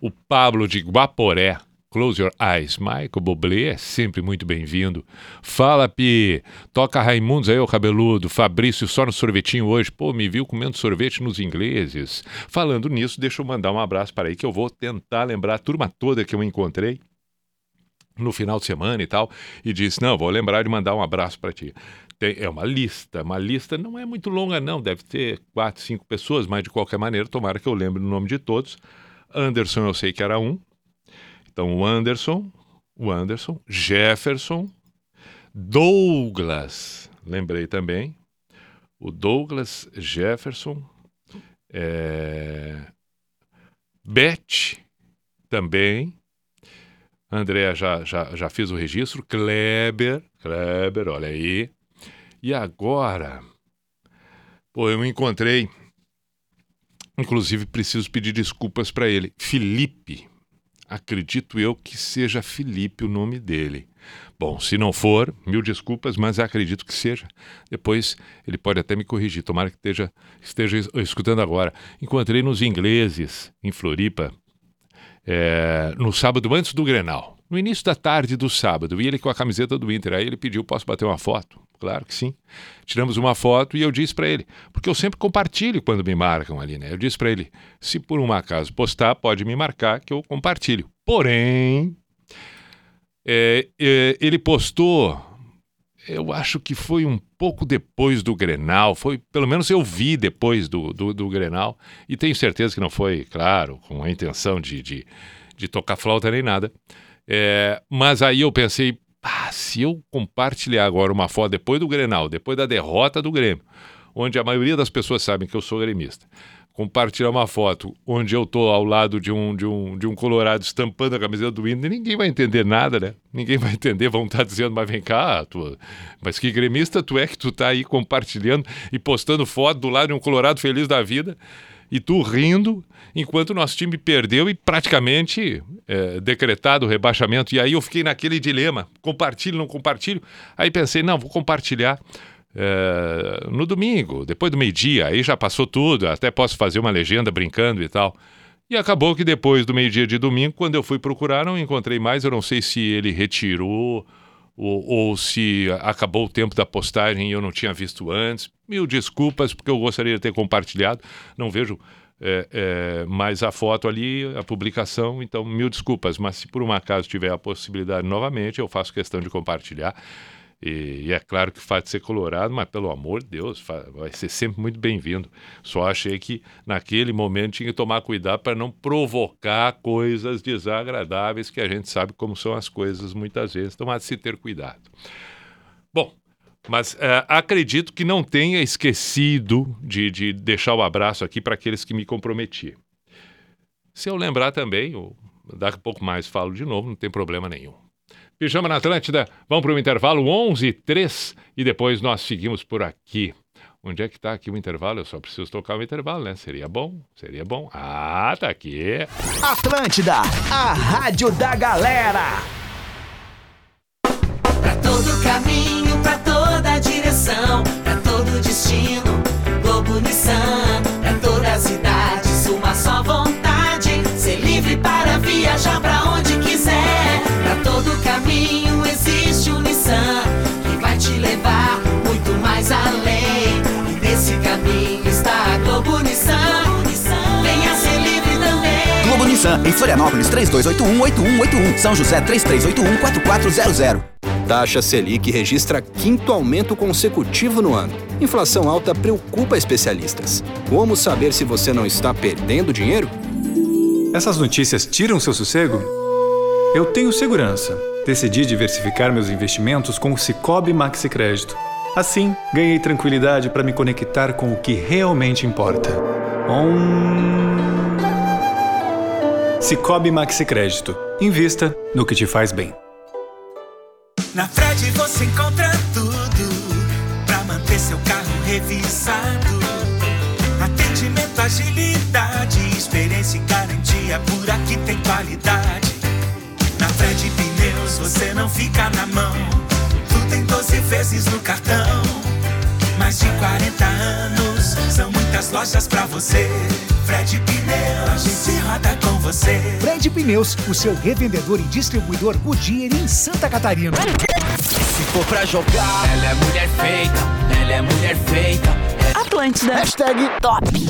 O Pablo de Guaporé. Close Your Eyes. Michael Bublé é sempre muito bem-vindo. Fala, Pi. Toca Raimundos aí, ô cabeludo. Fabrício só no sorvetinho hoje. Pô, me viu comendo sorvete nos ingleses. Falando nisso, deixa eu mandar um abraço para aí que eu vou tentar lembrar a turma toda que eu encontrei no final de semana e tal, e disse: Não, vou lembrar de mandar um abraço para ti. Tem- é uma lista, uma lista não é muito longa, não, deve ter quatro, cinco pessoas, mas de qualquer maneira, tomara que eu lembre o nome de todos. Anderson, eu sei que era um. Então, o Anderson, o Anderson, Jefferson, Douglas, lembrei também. O Douglas Jefferson, é... Beth também. Andréa já, já, já fez o registro. Kleber, Kleber, olha aí. E agora, pô, eu encontrei. Inclusive, preciso pedir desculpas para ele. Felipe. Acredito eu que seja Felipe o nome dele. Bom, se não for, mil desculpas, mas acredito que seja. Depois ele pode até me corrigir. Tomara que esteja, esteja escutando agora. Encontrei nos ingleses, em Floripa, é, no sábado antes do Grenal, no início da tarde do sábado, e ele com a camiseta do Inter. Aí ele pediu: posso bater uma foto? Claro que sim. Tiramos uma foto e eu disse para ele, porque eu sempre compartilho quando me marcam ali, né? Eu disse para ele: se por um acaso postar, pode me marcar que eu compartilho. Porém, é, é, ele postou. Eu acho que foi um pouco depois do Grenal, foi pelo menos eu vi depois do, do, do Grenal, e tenho certeza que não foi, claro, com a intenção de, de, de tocar flauta nem nada. É, mas aí eu pensei, ah, se eu compartilhar agora uma foto depois do Grenal, depois da derrota do Grêmio, onde a maioria das pessoas sabem que eu sou gremista, compartilhar uma foto onde eu tô ao lado de um, de um, de um colorado estampando a camiseta do Inter, ninguém vai entender nada, né? Ninguém vai entender, vão estar dizendo, mas vem cá, tu, mas que gremista tu é que tu tá aí compartilhando e postando foto do lado de um colorado feliz da vida e tu rindo enquanto o nosso time perdeu e praticamente é, decretado o rebaixamento. E aí eu fiquei naquele dilema: compartilho, não compartilho? Aí pensei, não, vou compartilhar. é, no domingo, depois do meio-dia, aí já passou tudo, até posso fazer uma legenda brincando e tal. E acabou que depois do meio-dia de domingo, quando eu fui procurar, não encontrei mais. Eu não sei se ele retirou ou, ou se acabou o tempo da postagem e eu não tinha visto antes. Mil desculpas, porque eu gostaria de ter compartilhado. Não vejo é, é, mais a foto ali, a publicação. Então, mil desculpas. Mas se por um acaso tiver a possibilidade novamente, eu faço questão de compartilhar. E, e é claro que o fato de ser colorado, mas pelo amor de Deus, vai ser sempre muito bem-vindo. Só achei que naquele momento tinha que tomar cuidado para não provocar coisas desagradáveis, que a gente sabe como são as coisas muitas vezes. Então, há de se ter cuidado. Bom, mas é, acredito que não tenha esquecido de, de deixar o abraço aqui para aqueles que me comprometi. Se eu lembrar também, eu, daqui a pouco mais falo de novo, não tem problema nenhum. Pijama na Atlântida, vamos para o intervalo 11 e 3 e depois nós seguimos por aqui. Onde é que está aqui o intervalo? Eu só preciso tocar o intervalo, né? Seria bom, seria bom. Ah, tá aqui. Atlântida, a rádio da galera. Pra todo caminho, pra toda direção, pra todo destino. Globo Nissan. Pra todas as idades, uma só vontade. Ser livre para viajar quiser. Pra todo caminho existe um Nissan que vai te levar muito mais além. E nesse caminho está a Globo Nissan. Venha ser livre também. Globo Nissan, em Florianópolis 3281-8181, São José 3381-4400. Taxa Selic registra quinto aumento consecutivo no ano. Inflação alta preocupa especialistas. Como saber se você não está perdendo dinheiro? Essas notícias tiram seu sossego? Eu tenho segurança. Decidi diversificar meus investimentos com o Cicobi Maxi Crédito. Assim, ganhei tranquilidade para me conectar com o que realmente importa. Om... Cicobi Maxi Crédito. Invista no que te faz bem. Na Fred você encontra tudo pra manter seu carro revisado. Atendimento, agilidade, experiência e garantia. Por aqui tem qualidade. Fred Pneus você não fica na mão. Tudo em 12 vezes no cartão. Mais de 40 anos, são muitas lojas pra você. Fred Pneus, a gente roda com você. Fred Pneus, o seu revendedor e distribuidor Goodyear em Santa Catarina. Se for pra jogar, Ela é mulher feita, ela é mulher feita. Atlântida. hashtag top.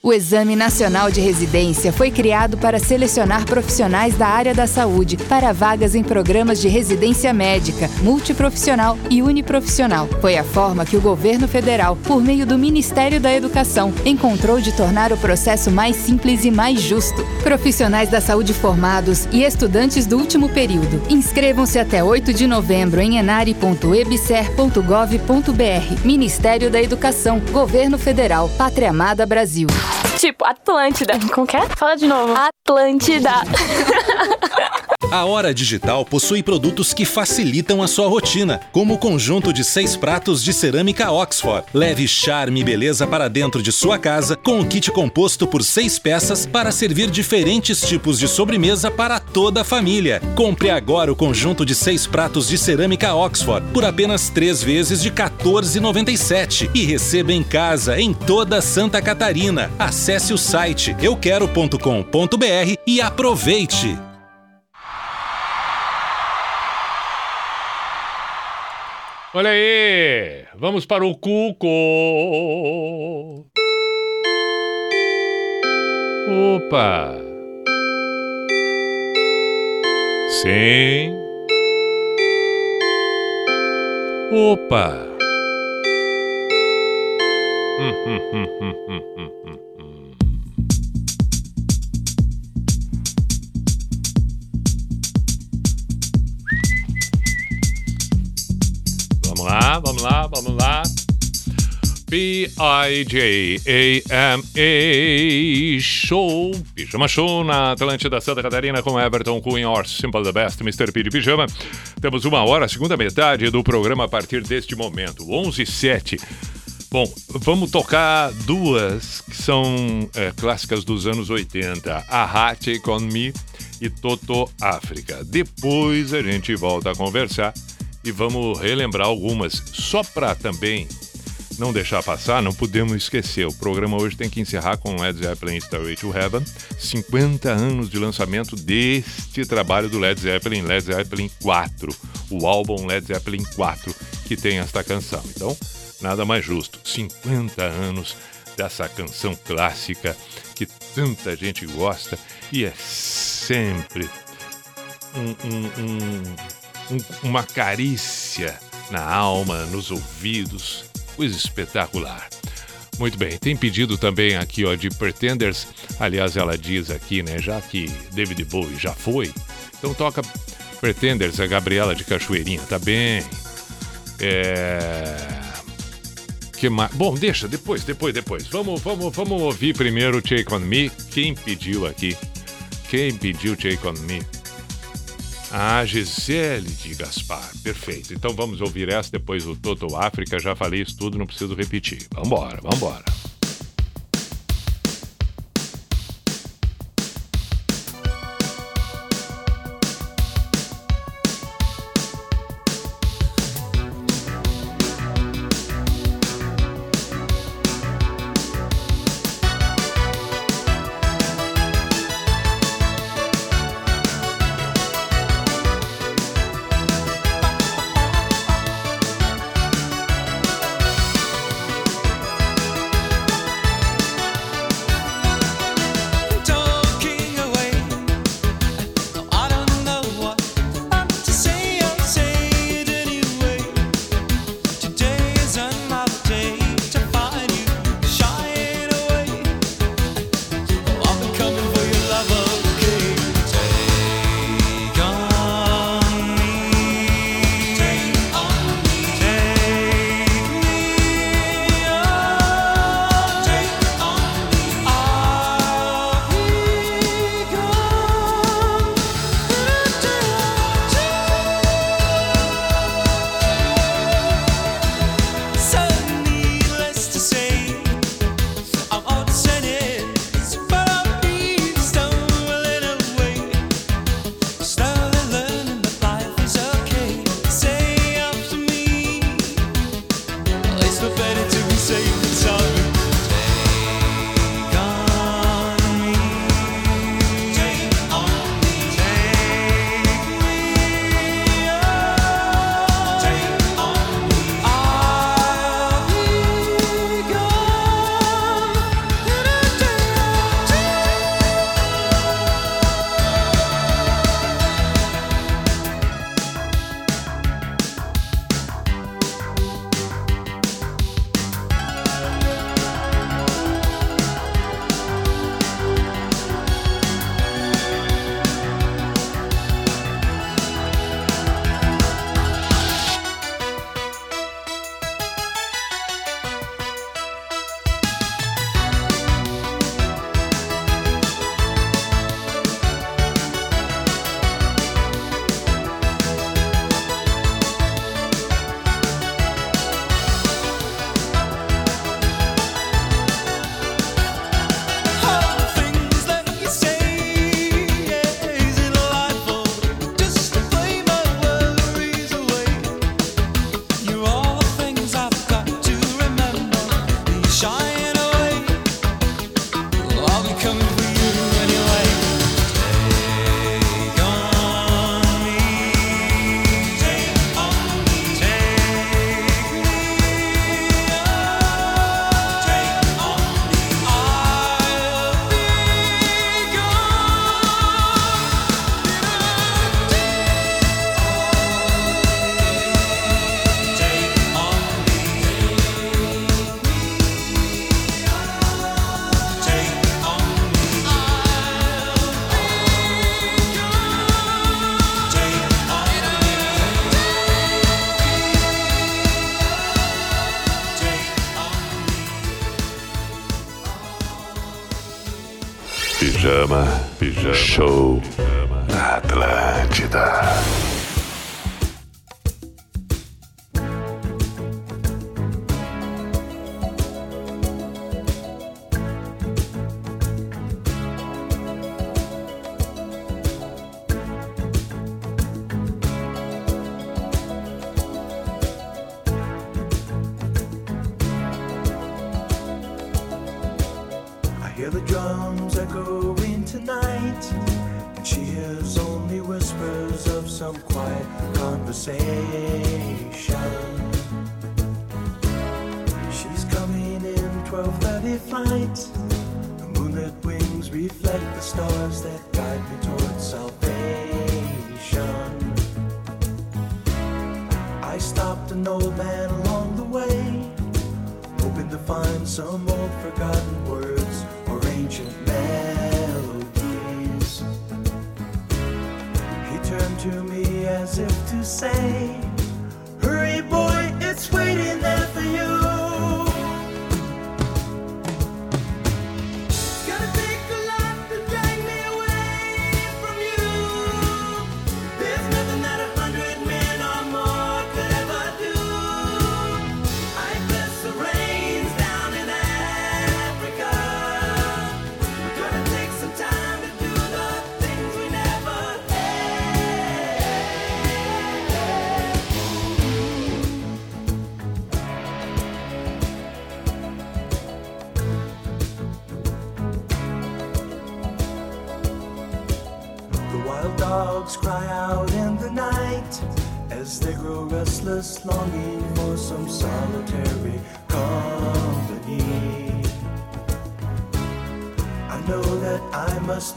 O Exame Nacional de Residência foi criado para selecionar profissionais da área da saúde para vagas em programas de residência médica, multiprofissional e uniprofissional. Foi a forma que o governo federal, por meio do Ministério da Educação, encontrou de tornar o processo mais simples e mais justo. Profissionais da saúde formados e estudantes do último período. Inscrevam-se até 8 de novembro em enare.ebser.gov.br. Ministério da Educação, Governo Federal, Pátria Amada Brasil. Tipo, Atlântida. Como que é? Fala de novo. Atlântida. A Hora Digital possui produtos que facilitam a sua rotina, como o conjunto de seis pratos de cerâmica Oxford. Leve charme e beleza para dentro de sua casa com o kit composto por seis peças para servir diferentes tipos de sobremesa para toda a família. Compre agora o conjunto de seis pratos de cerâmica Oxford por apenas três vezes de R$ 14,97 e receba em casa em toda Santa Catarina. Acesse o site euquero.com.br e aproveite! Olha aí, vamos para o Cuco. Opa. Sim. Opa. Hum, hum, hum, hum, hum, hum. Lá, vamos lá, vamos lá. P-I-J-A-M-A Show, Pijama Show na Atlântida Santa Catarina com Everton Cunha, or Simple the Best, Mr. P de Pijama. Temos uma hora, segunda metade do programa a partir deste momento, 11 e 7. Bom, vamos tocar duas que são é, clássicas dos anos 80, A On Me e Toto África. Depois a gente volta a conversar e vamos relembrar algumas, só para também não deixar passar, não podemos esquecer. O programa hoje tem que encerrar com Led Zeppelin Starway to Heaven, 50 anos de lançamento deste trabalho do Led Zeppelin, Led Zeppelin 4, o álbum Led Zeppelin 4, que tem esta canção. Então, nada mais justo, 50 anos dessa canção clássica que tanta gente gosta e é sempre um, um, um um, uma carícia na alma, nos ouvidos, coisa espetacular. Muito bem, tem pedido também aqui ó, de Pretenders, aliás ela diz aqui, né, já que David Bowie já foi, então toca Pretenders, a Gabriela de Cachoeirinha, tá bem? É... Que? Bom, deixa, depois, depois, depois. Vamos, vamos, vamos ouvir primeiro Take On Me. Quem pediu aqui? Quem pediu Take On Me? Ah, Gisele de Gaspar. Perfeito. Então vamos ouvir essa depois do Toto África. Já falei isso tudo, não preciso repetir. Vambora, vambora. Stopped an old man along the way, hoping to find some old forgotten words or ancient melodies. He turned to me as if to say,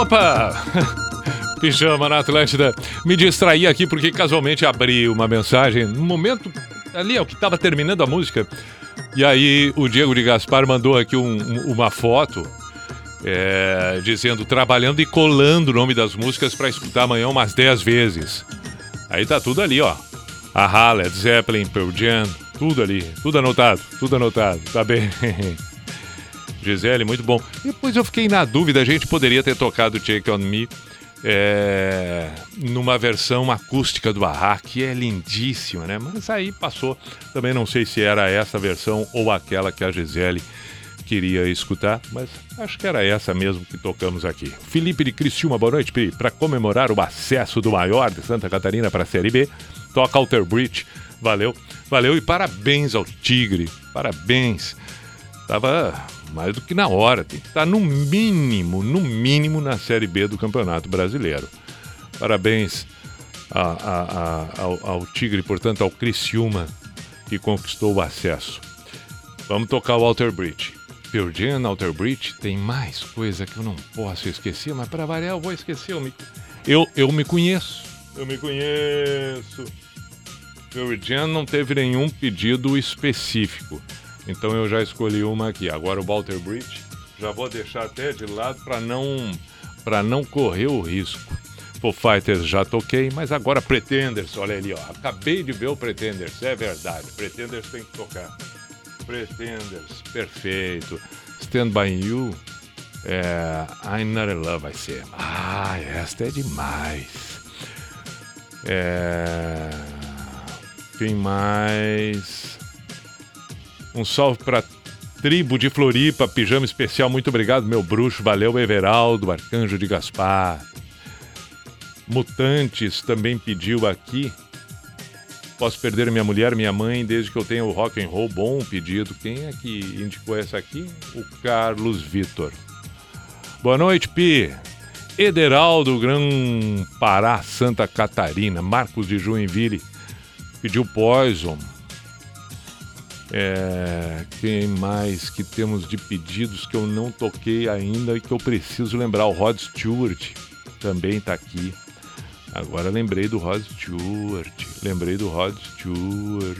Opa! Pijama na Atlântida. Me distraí aqui porque casualmente abri uma mensagem no momento ali, ó, que estava terminando a música. E aí o Diego de Gaspar mandou aqui um- uma foto é, dizendo trabalhando e colando o nome das músicas para escutar amanhã umas 10 vezes. Aí tá tudo ali, ó. A Led Zeppelin, Pearl Jam, tudo ali, tudo anotado, tudo anotado, tá bem. Gisele, muito bom. Depois eu fiquei na dúvida, a gente poderia ter tocado Take On Me é, numa versão acústica do Ahá, que é lindíssima, né? Mas aí passou. Também não sei se era essa versão ou aquela que a Gisele queria escutar, mas acho que era essa mesmo que tocamos aqui. Felipe de Criciúma, boa noite, Para comemorar o acesso do maior de Santa Catarina para a Série B, toca Alter Bridge. Valeu, valeu e parabéns ao Tigre, parabéns. Tava mais do que na hora, tem que estar no mínimo, no mínimo na Série B do Campeonato Brasileiro. Parabéns a- a- a- ao, ao Tigre, portanto, ao Criciúma, que conquistou o acesso. Vamos tocar o Alter Bridge. Jam, Alter Bridge, tem mais coisa que eu não posso esquecer, mas para variar eu vou esquecer. Eu me, eu, eu me conheço. Eu me conheço. Pearl não teve nenhum pedido específico. Então eu já escolhi uma aqui. Agora o Walter Bridge, já vou deixar até de lado para não para não correr o risco. Foo Fighters já toquei, mas agora Pretenders, olha ali, ó. Acabei de ver o Pretenders, é verdade. Pretenders tem que tocar. Pretenders, perfeito. Stand By You, é, I'm Not In Love vai ser. Ah, esta é demais. É, quem mais? Um salve pra tribo de Floripa, pijama especial. Muito obrigado, meu bruxo. Valeu, Everaldo, Arcanjo de Gaspar. Mutantes também pediu aqui. Posso perder minha mulher, minha mãe, desde que eu tenha o rock and roll. Bom pedido. Quem é que indicou essa aqui? O Carlos Vitor. Boa noite, Pi. Ederaldo, Gran Pará, Santa Catarina. Marcos de Joinville pediu Poison. É, quem mais que temos de pedidos que eu não toquei ainda e que eu preciso lembrar? O Rod Stewart também tá aqui. Agora lembrei do Rod Stewart. Lembrei do Rod Stewart.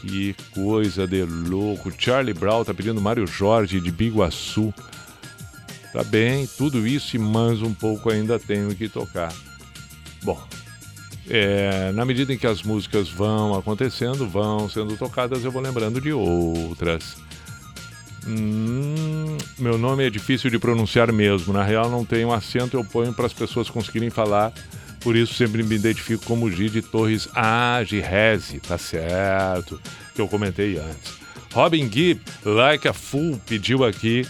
Que coisa de louco. Charlie Brown tá pedindo Mário Jorge de Biguaçu. Tá bem, tudo isso e mais um pouco ainda tenho que tocar. Bom, é, na medida em que as músicas vão acontecendo, vão sendo tocadas, eu vou lembrando de outras. Hum, meu nome é difícil de pronunciar mesmo. Na real, não tenho acento, eu ponho para as pessoas conseguirem falar. Por isso, sempre me identifico como G de Torres Ah, Girese, tá certo, que eu comentei antes. Robin Gibb, Like a Fool, pediu aqui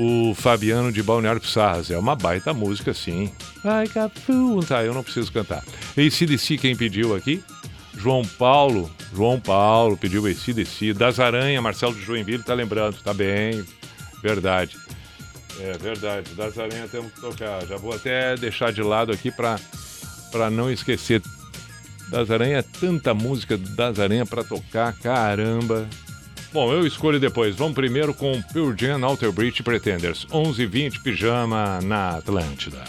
o Fabiano de Balneário Pissarras. É uma baita música, sim. A Fool. Tá, eu não preciso cantar. ACDC, quem pediu aqui? João Paulo, João Paulo pediu ACDC. Das Aranha, Marcelo de Joinville tá lembrando, tá bem. Verdade. É verdade. Das Aranha temos que tocar. Já vou até deixar de lado aqui para para não esquecer. Das Aranha, é tanta música das Aranha para tocar, caramba. Bom, eu escolho depois. Vamos primeiro com Pure Jam, Alter Bridge Pretenders. 11 h 20 pijama na Atlântida.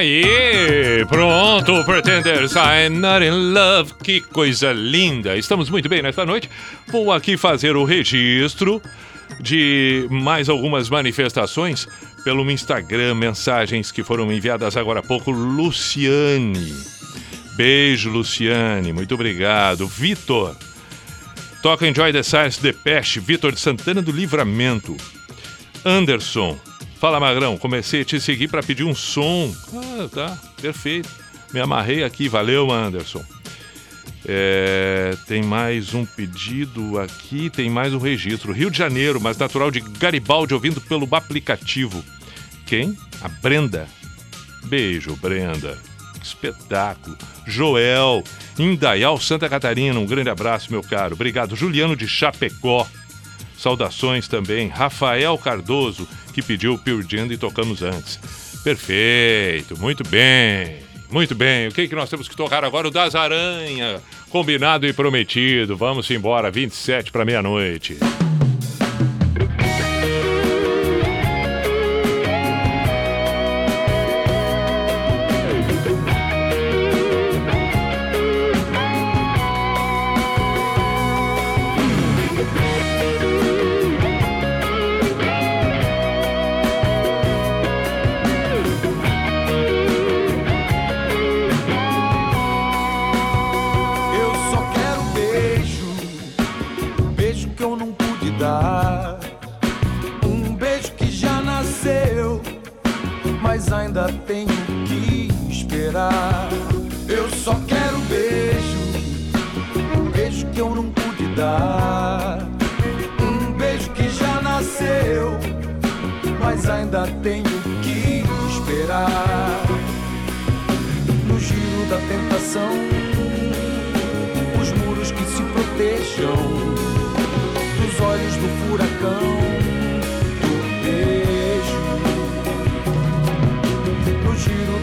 Aí, pronto, Pretenders, I'm not in love. Que coisa linda. Estamos muito bem nesta noite. Vou aqui fazer o registro de mais algumas manifestações pelo Instagram, mensagens que foram enviadas agora há pouco. Luciane. Beijo, Luciane. Muito obrigado. Vitor. Toca Enjoy the Science Depeche. Vitor de Santana do Livramento. Anderson. Fala, Magrão. Comecei a te seguir para pedir um som. Ah, tá. Perfeito. Me amarrei aqui. Valeu, Anderson. É, tem mais um pedido aqui, tem mais um registro. Rio de Janeiro, mas natural de Garibaldi, ouvindo pelo aplicativo. Quem? A Brenda. Beijo, Brenda. Que espetáculo. Joel, Indaial, Santa Catarina. Um grande abraço, meu caro. Obrigado. Juliano de Chapecó. Saudações também. Rafael Cardoso, que pediu o Pure Jam e tocamos antes. Perfeito, muito bem. Muito bem. O que, que nós temos que tocar agora? O das Aranha. Combinado e prometido. Vamos embora, 27 para meia-noite.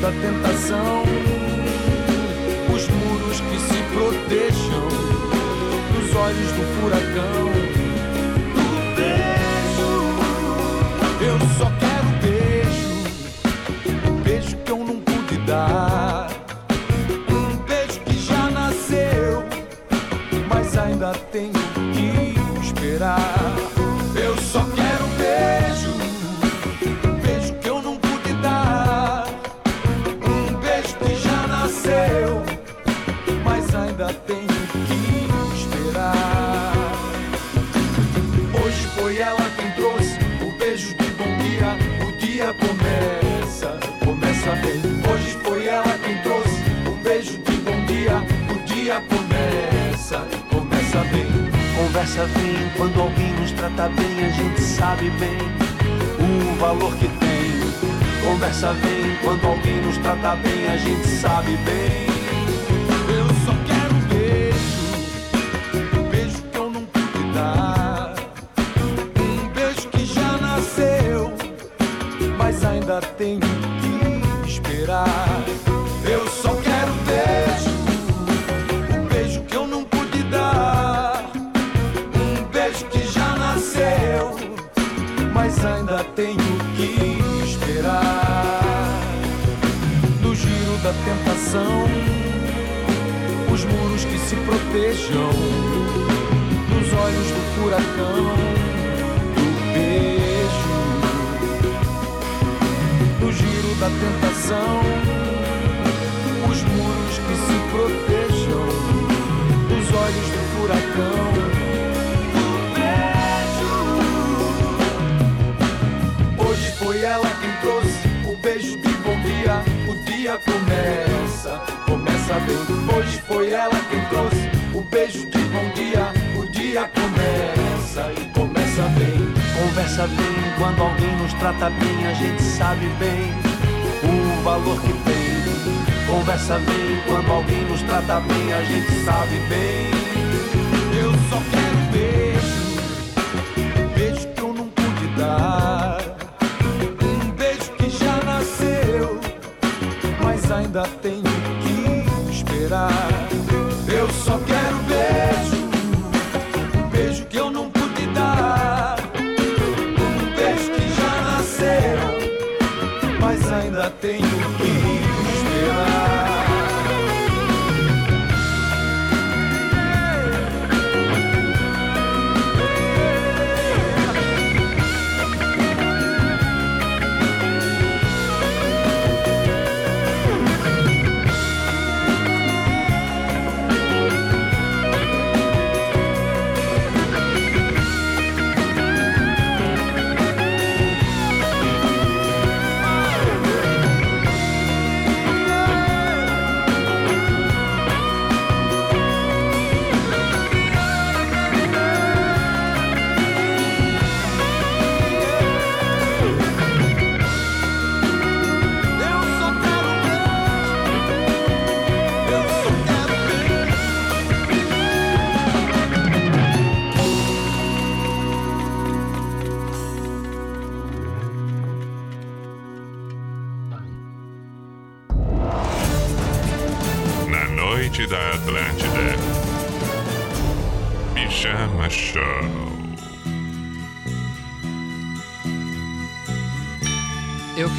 Da tentação, os muros que se protejam dos olhos do furacão. Conversa vem quando alguém nos trata bem, a gente sabe bem o valor que tem. Conversa vem quando alguém nos trata bem, a gente sabe bem. Eu só quero um beijo, um beijo que eu não pude dar. Um beijo que já nasceu, mas ainda tenho que esperar. Protejam dos olhos do furacão do beijo no giro da tentação os muros que se protejam dos olhos do furacão do beijo hoje foi ela quem trouxe o beijo de bom dia o dia começa começa bem. Hoje foi ela quem trouxe o beijo de bom dia. O dia começa e começa bem. Conversa bem quando alguém nos trata bem, a gente sabe bem o valor que tem. Conversa bem quando alguém nos trata bem, a gente sabe bem. Tenho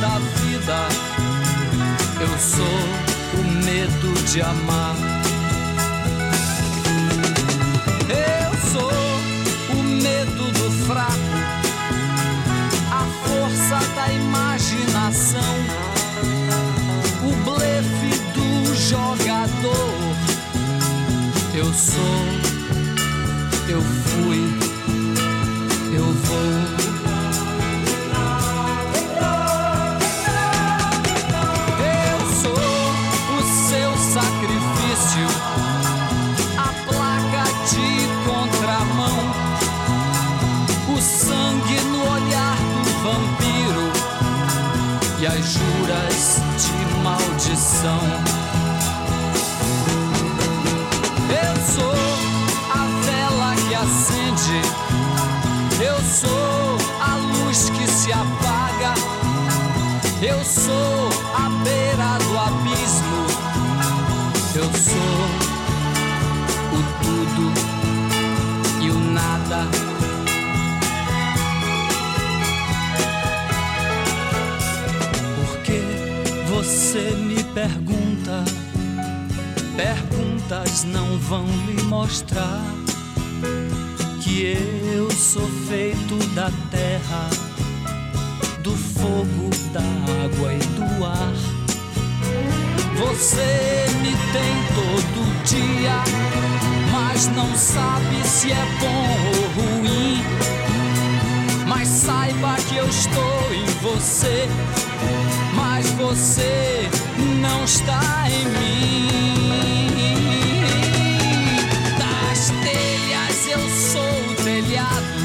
da vida. Eu sou o medo de amar. Eu sou o medo do fraco, a força da imaginação, o blefe do jogador. Eu sou, Eu sou a beira do abismo. Eu sou o tudo e o nada. Porque você me pergunta, perguntas não vão lhe mostrar que eu sou feito da terra do fogo, da água e do ar. Você me tem todo dia, mas não sabe se é bom ou ruim. Mas saiba que eu estou em você, mas você não está em mim. Das telhas eu sou o telhado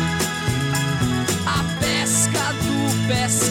do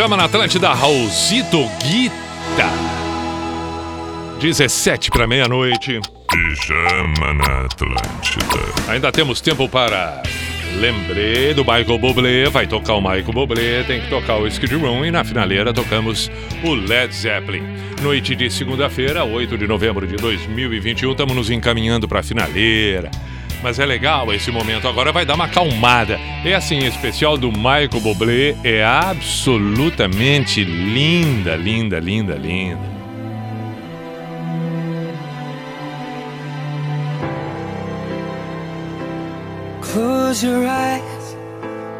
Pijama na Atlântida, Raulzito Guita. 17 para meia-noite. Pijama na Atlântida. Ainda temos tempo para. Lembrei do Michael Bublé, vai tocar o Michael Bublé, tem que tocar o Skid Row e na finaleira tocamos o Led Zeppelin. Noite de segunda-feira, 8 de novembro de 2021, estamos nos encaminhando para a finaleira. Mas é legal esse momento, agora vai dar uma acalmada. É assim, especial do Michael Bublé é absolutamente linda, linda, linda, linda. Close your eyes.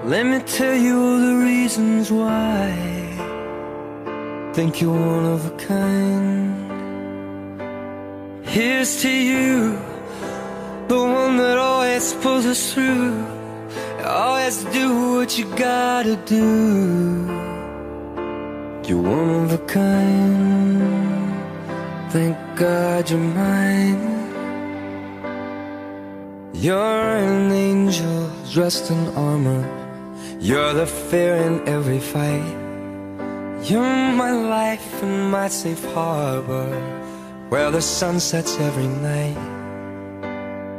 Let me tell you all the reasons why. Think you're one of a kind. Here's to you, the one that always pulls us through. Always do what you gotta do. You're one of a kind. Thank God you're mine. You're an angel dressed in armor. You're the fear in every fight. You're my life and my safe harbor, where the sun sets every night.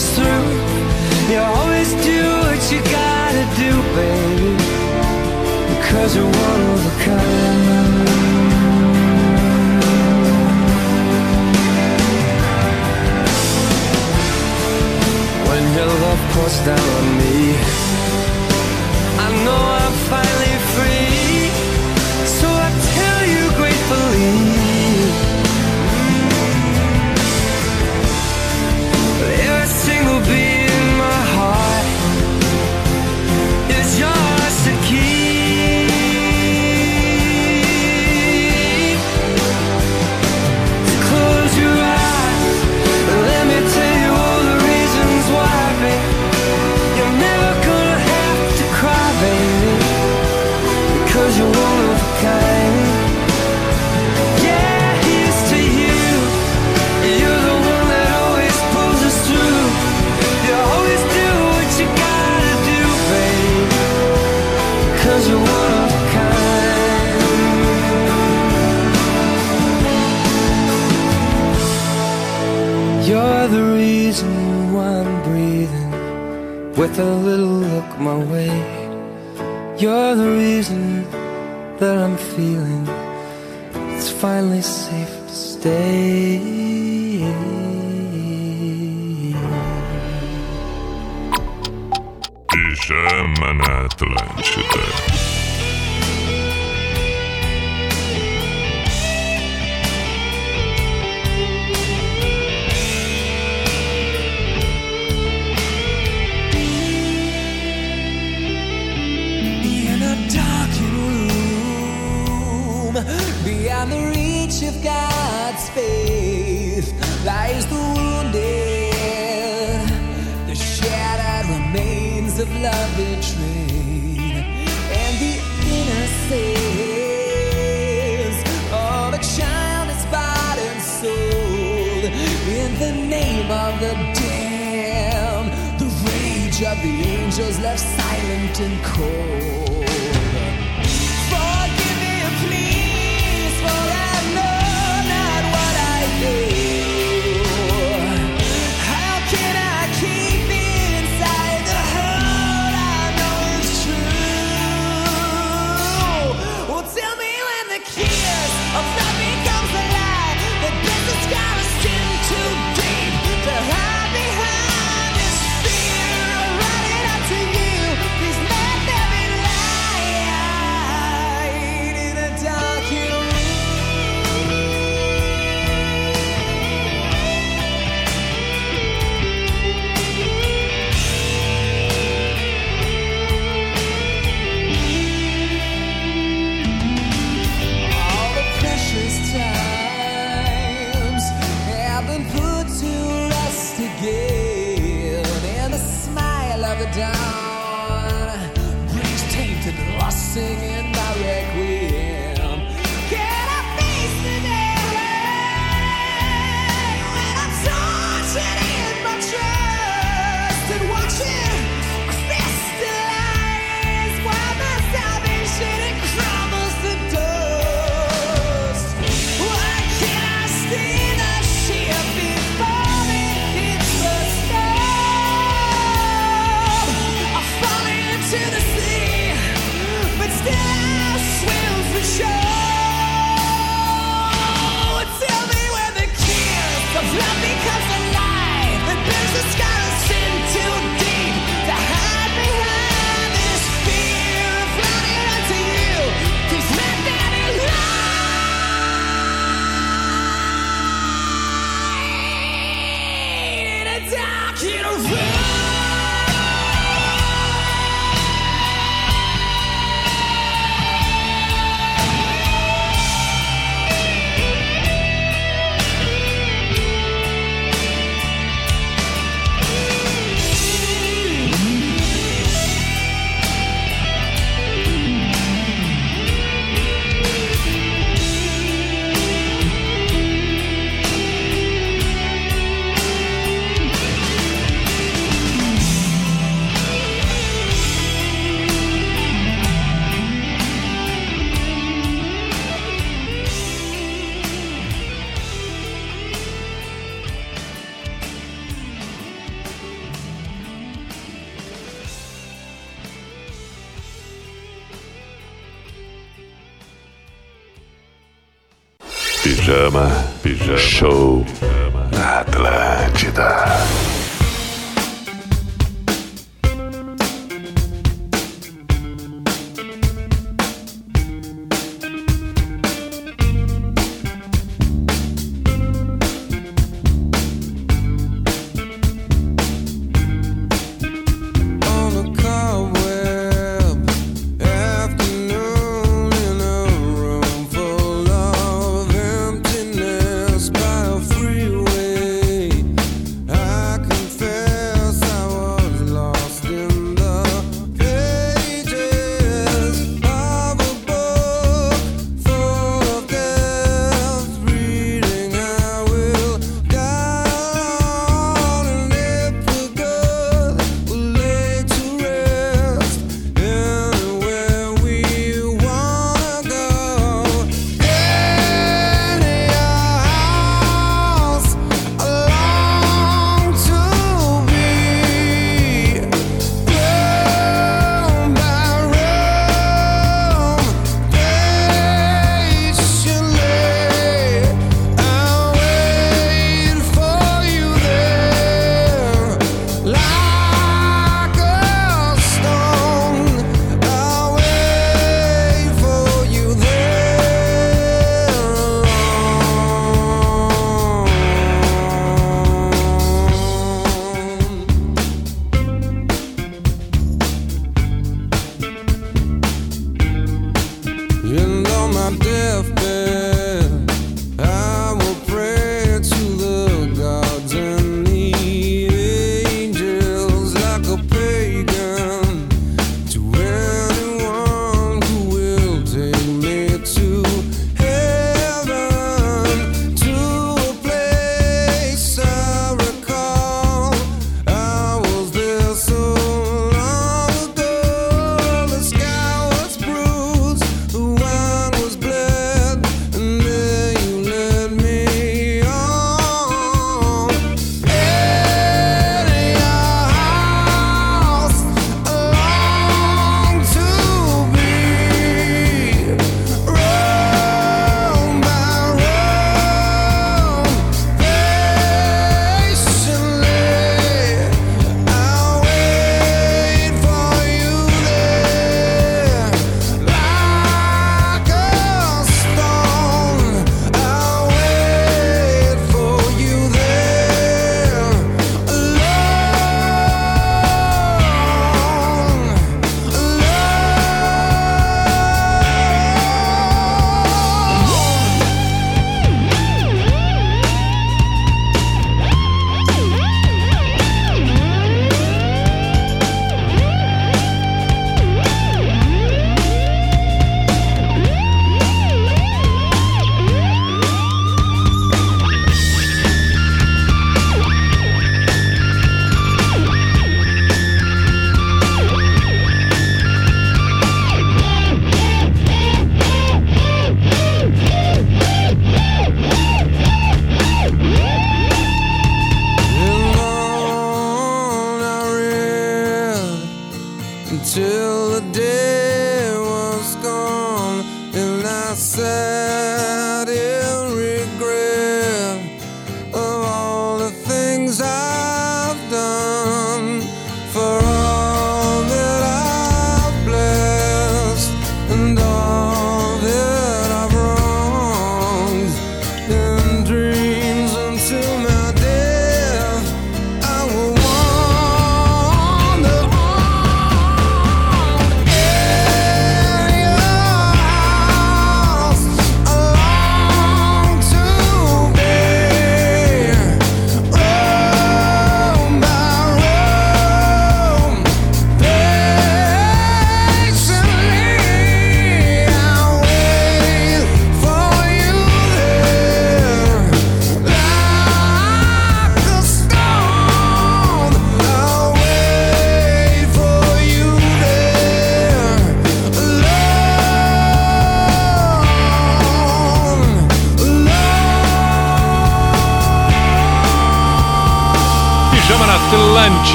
us through. You always do what you gotta do, baby, because you're one of a kind. When your love pours down on me, with a little look my way. You're the reason that I'm feeling it's finally safe to stay. Angels left silent and cold.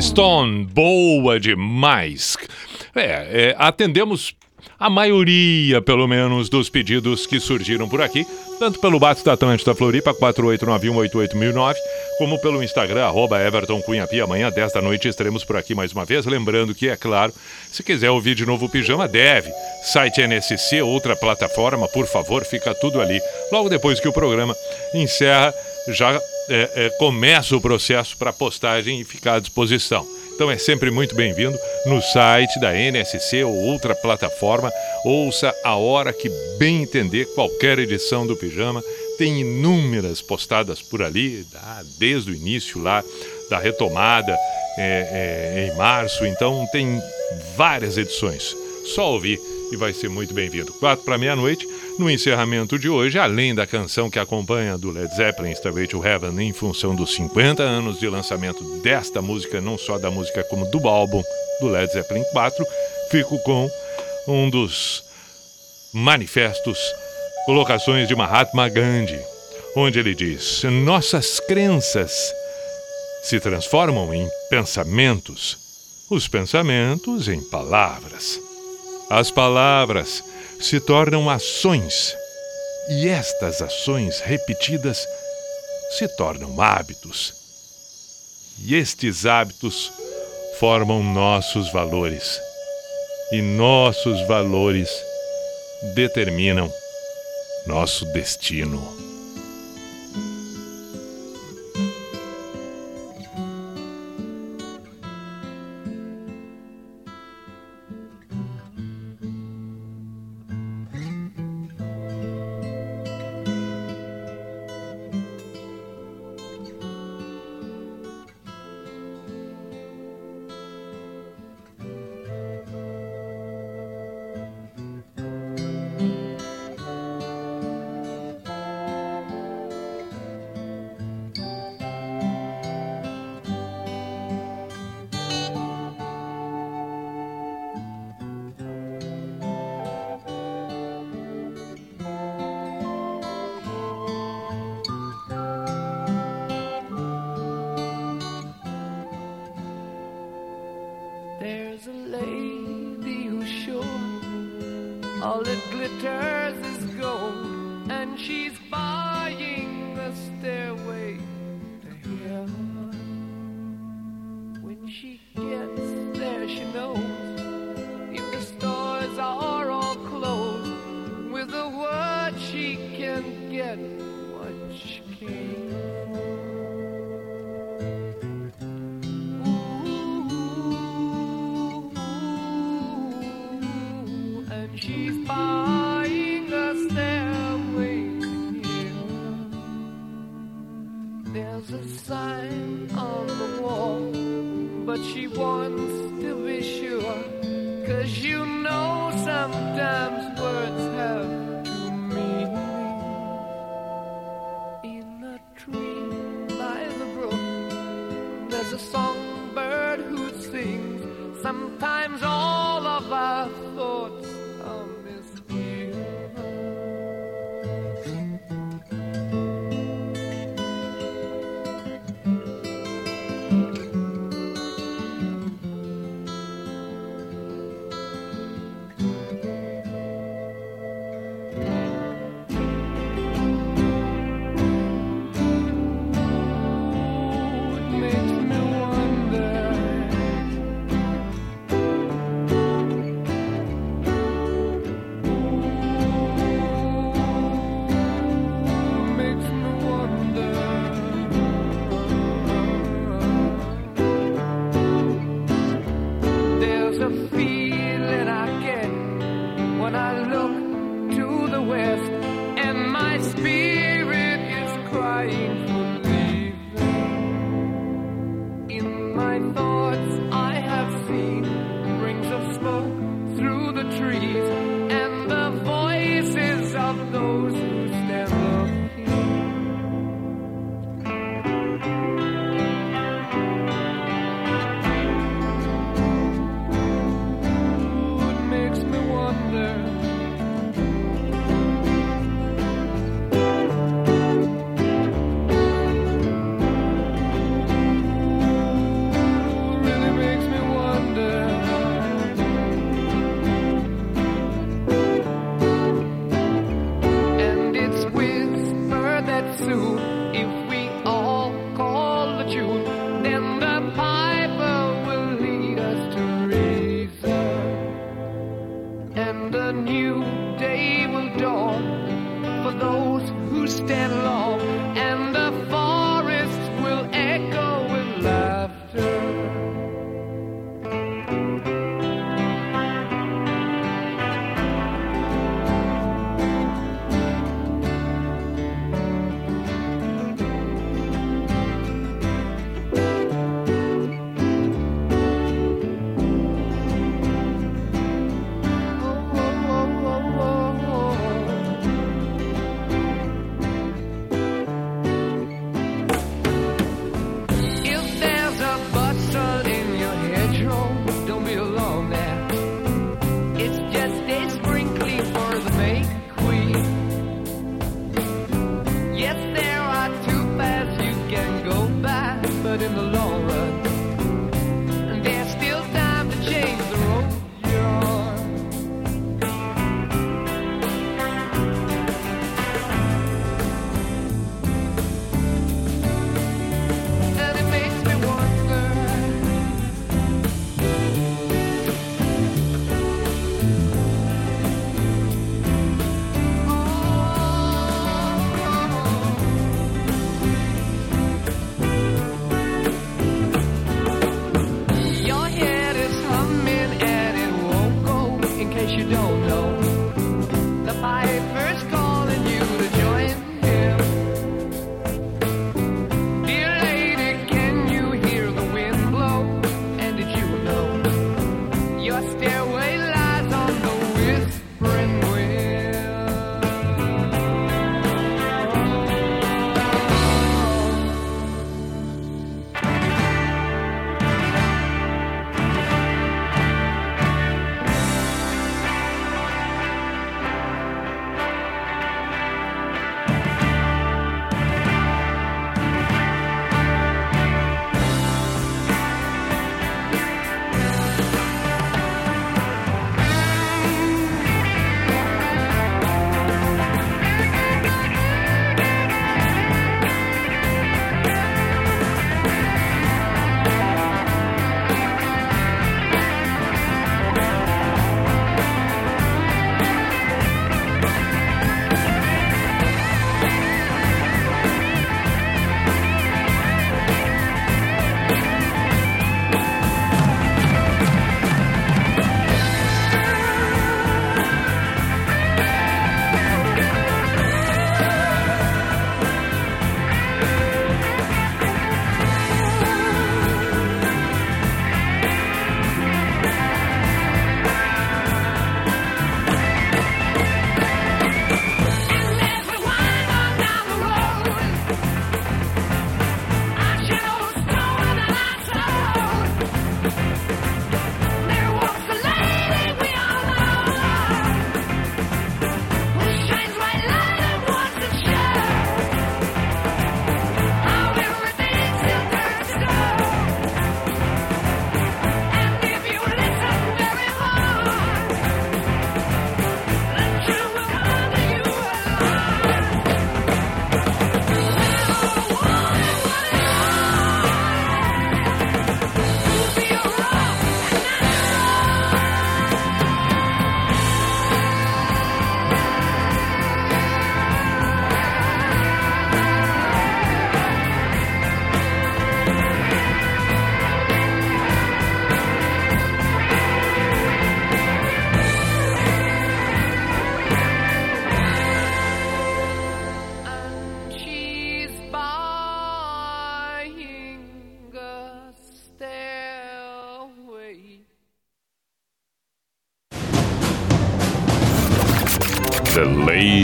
Stone. Boa demais. É, é, atendemos a maioria, pelo menos, dos pedidos que surgiram por aqui, tanto pelo Bato da Atlântida Floripa, 4891881009, como pelo Instagram, arroba Everton. Amanhã, 10 da noite, estaremos por aqui mais uma vez. Lembrando que, é claro, se quiser ouvir de novo o Pijama, deve. Site NSC, outra plataforma, por favor, fica tudo ali. Logo depois que o programa encerra, já é, é, começa o processo para postagem e ficar à disposição. Então é sempre muito bem-vindo no site da NSC ou outra plataforma. Ouça a hora que bem entender qualquer edição do Pijama. Tem inúmeras postadas por ali, desde o início lá da retomada é, é, em março. Então tem várias edições. Só ouvir e vai ser muito bem-vindo. Quatro para meia-noite, no encerramento de hoje, além da canção que acompanha do Led Zeppelin, Stairway to Heaven, em função dos 50 anos de lançamento desta música, não só da música como do álbum do Led Zeppelin 4, fico com um dos manifestos, colocações de Mahatma Gandhi, onde ele diz: Nossas crenças se transformam em pensamentos, os pensamentos em palavras. As palavras se tornam ações e estas ações repetidas se tornam hábitos. E estes hábitos formam nossos valores. E nossos valores determinam nosso destino.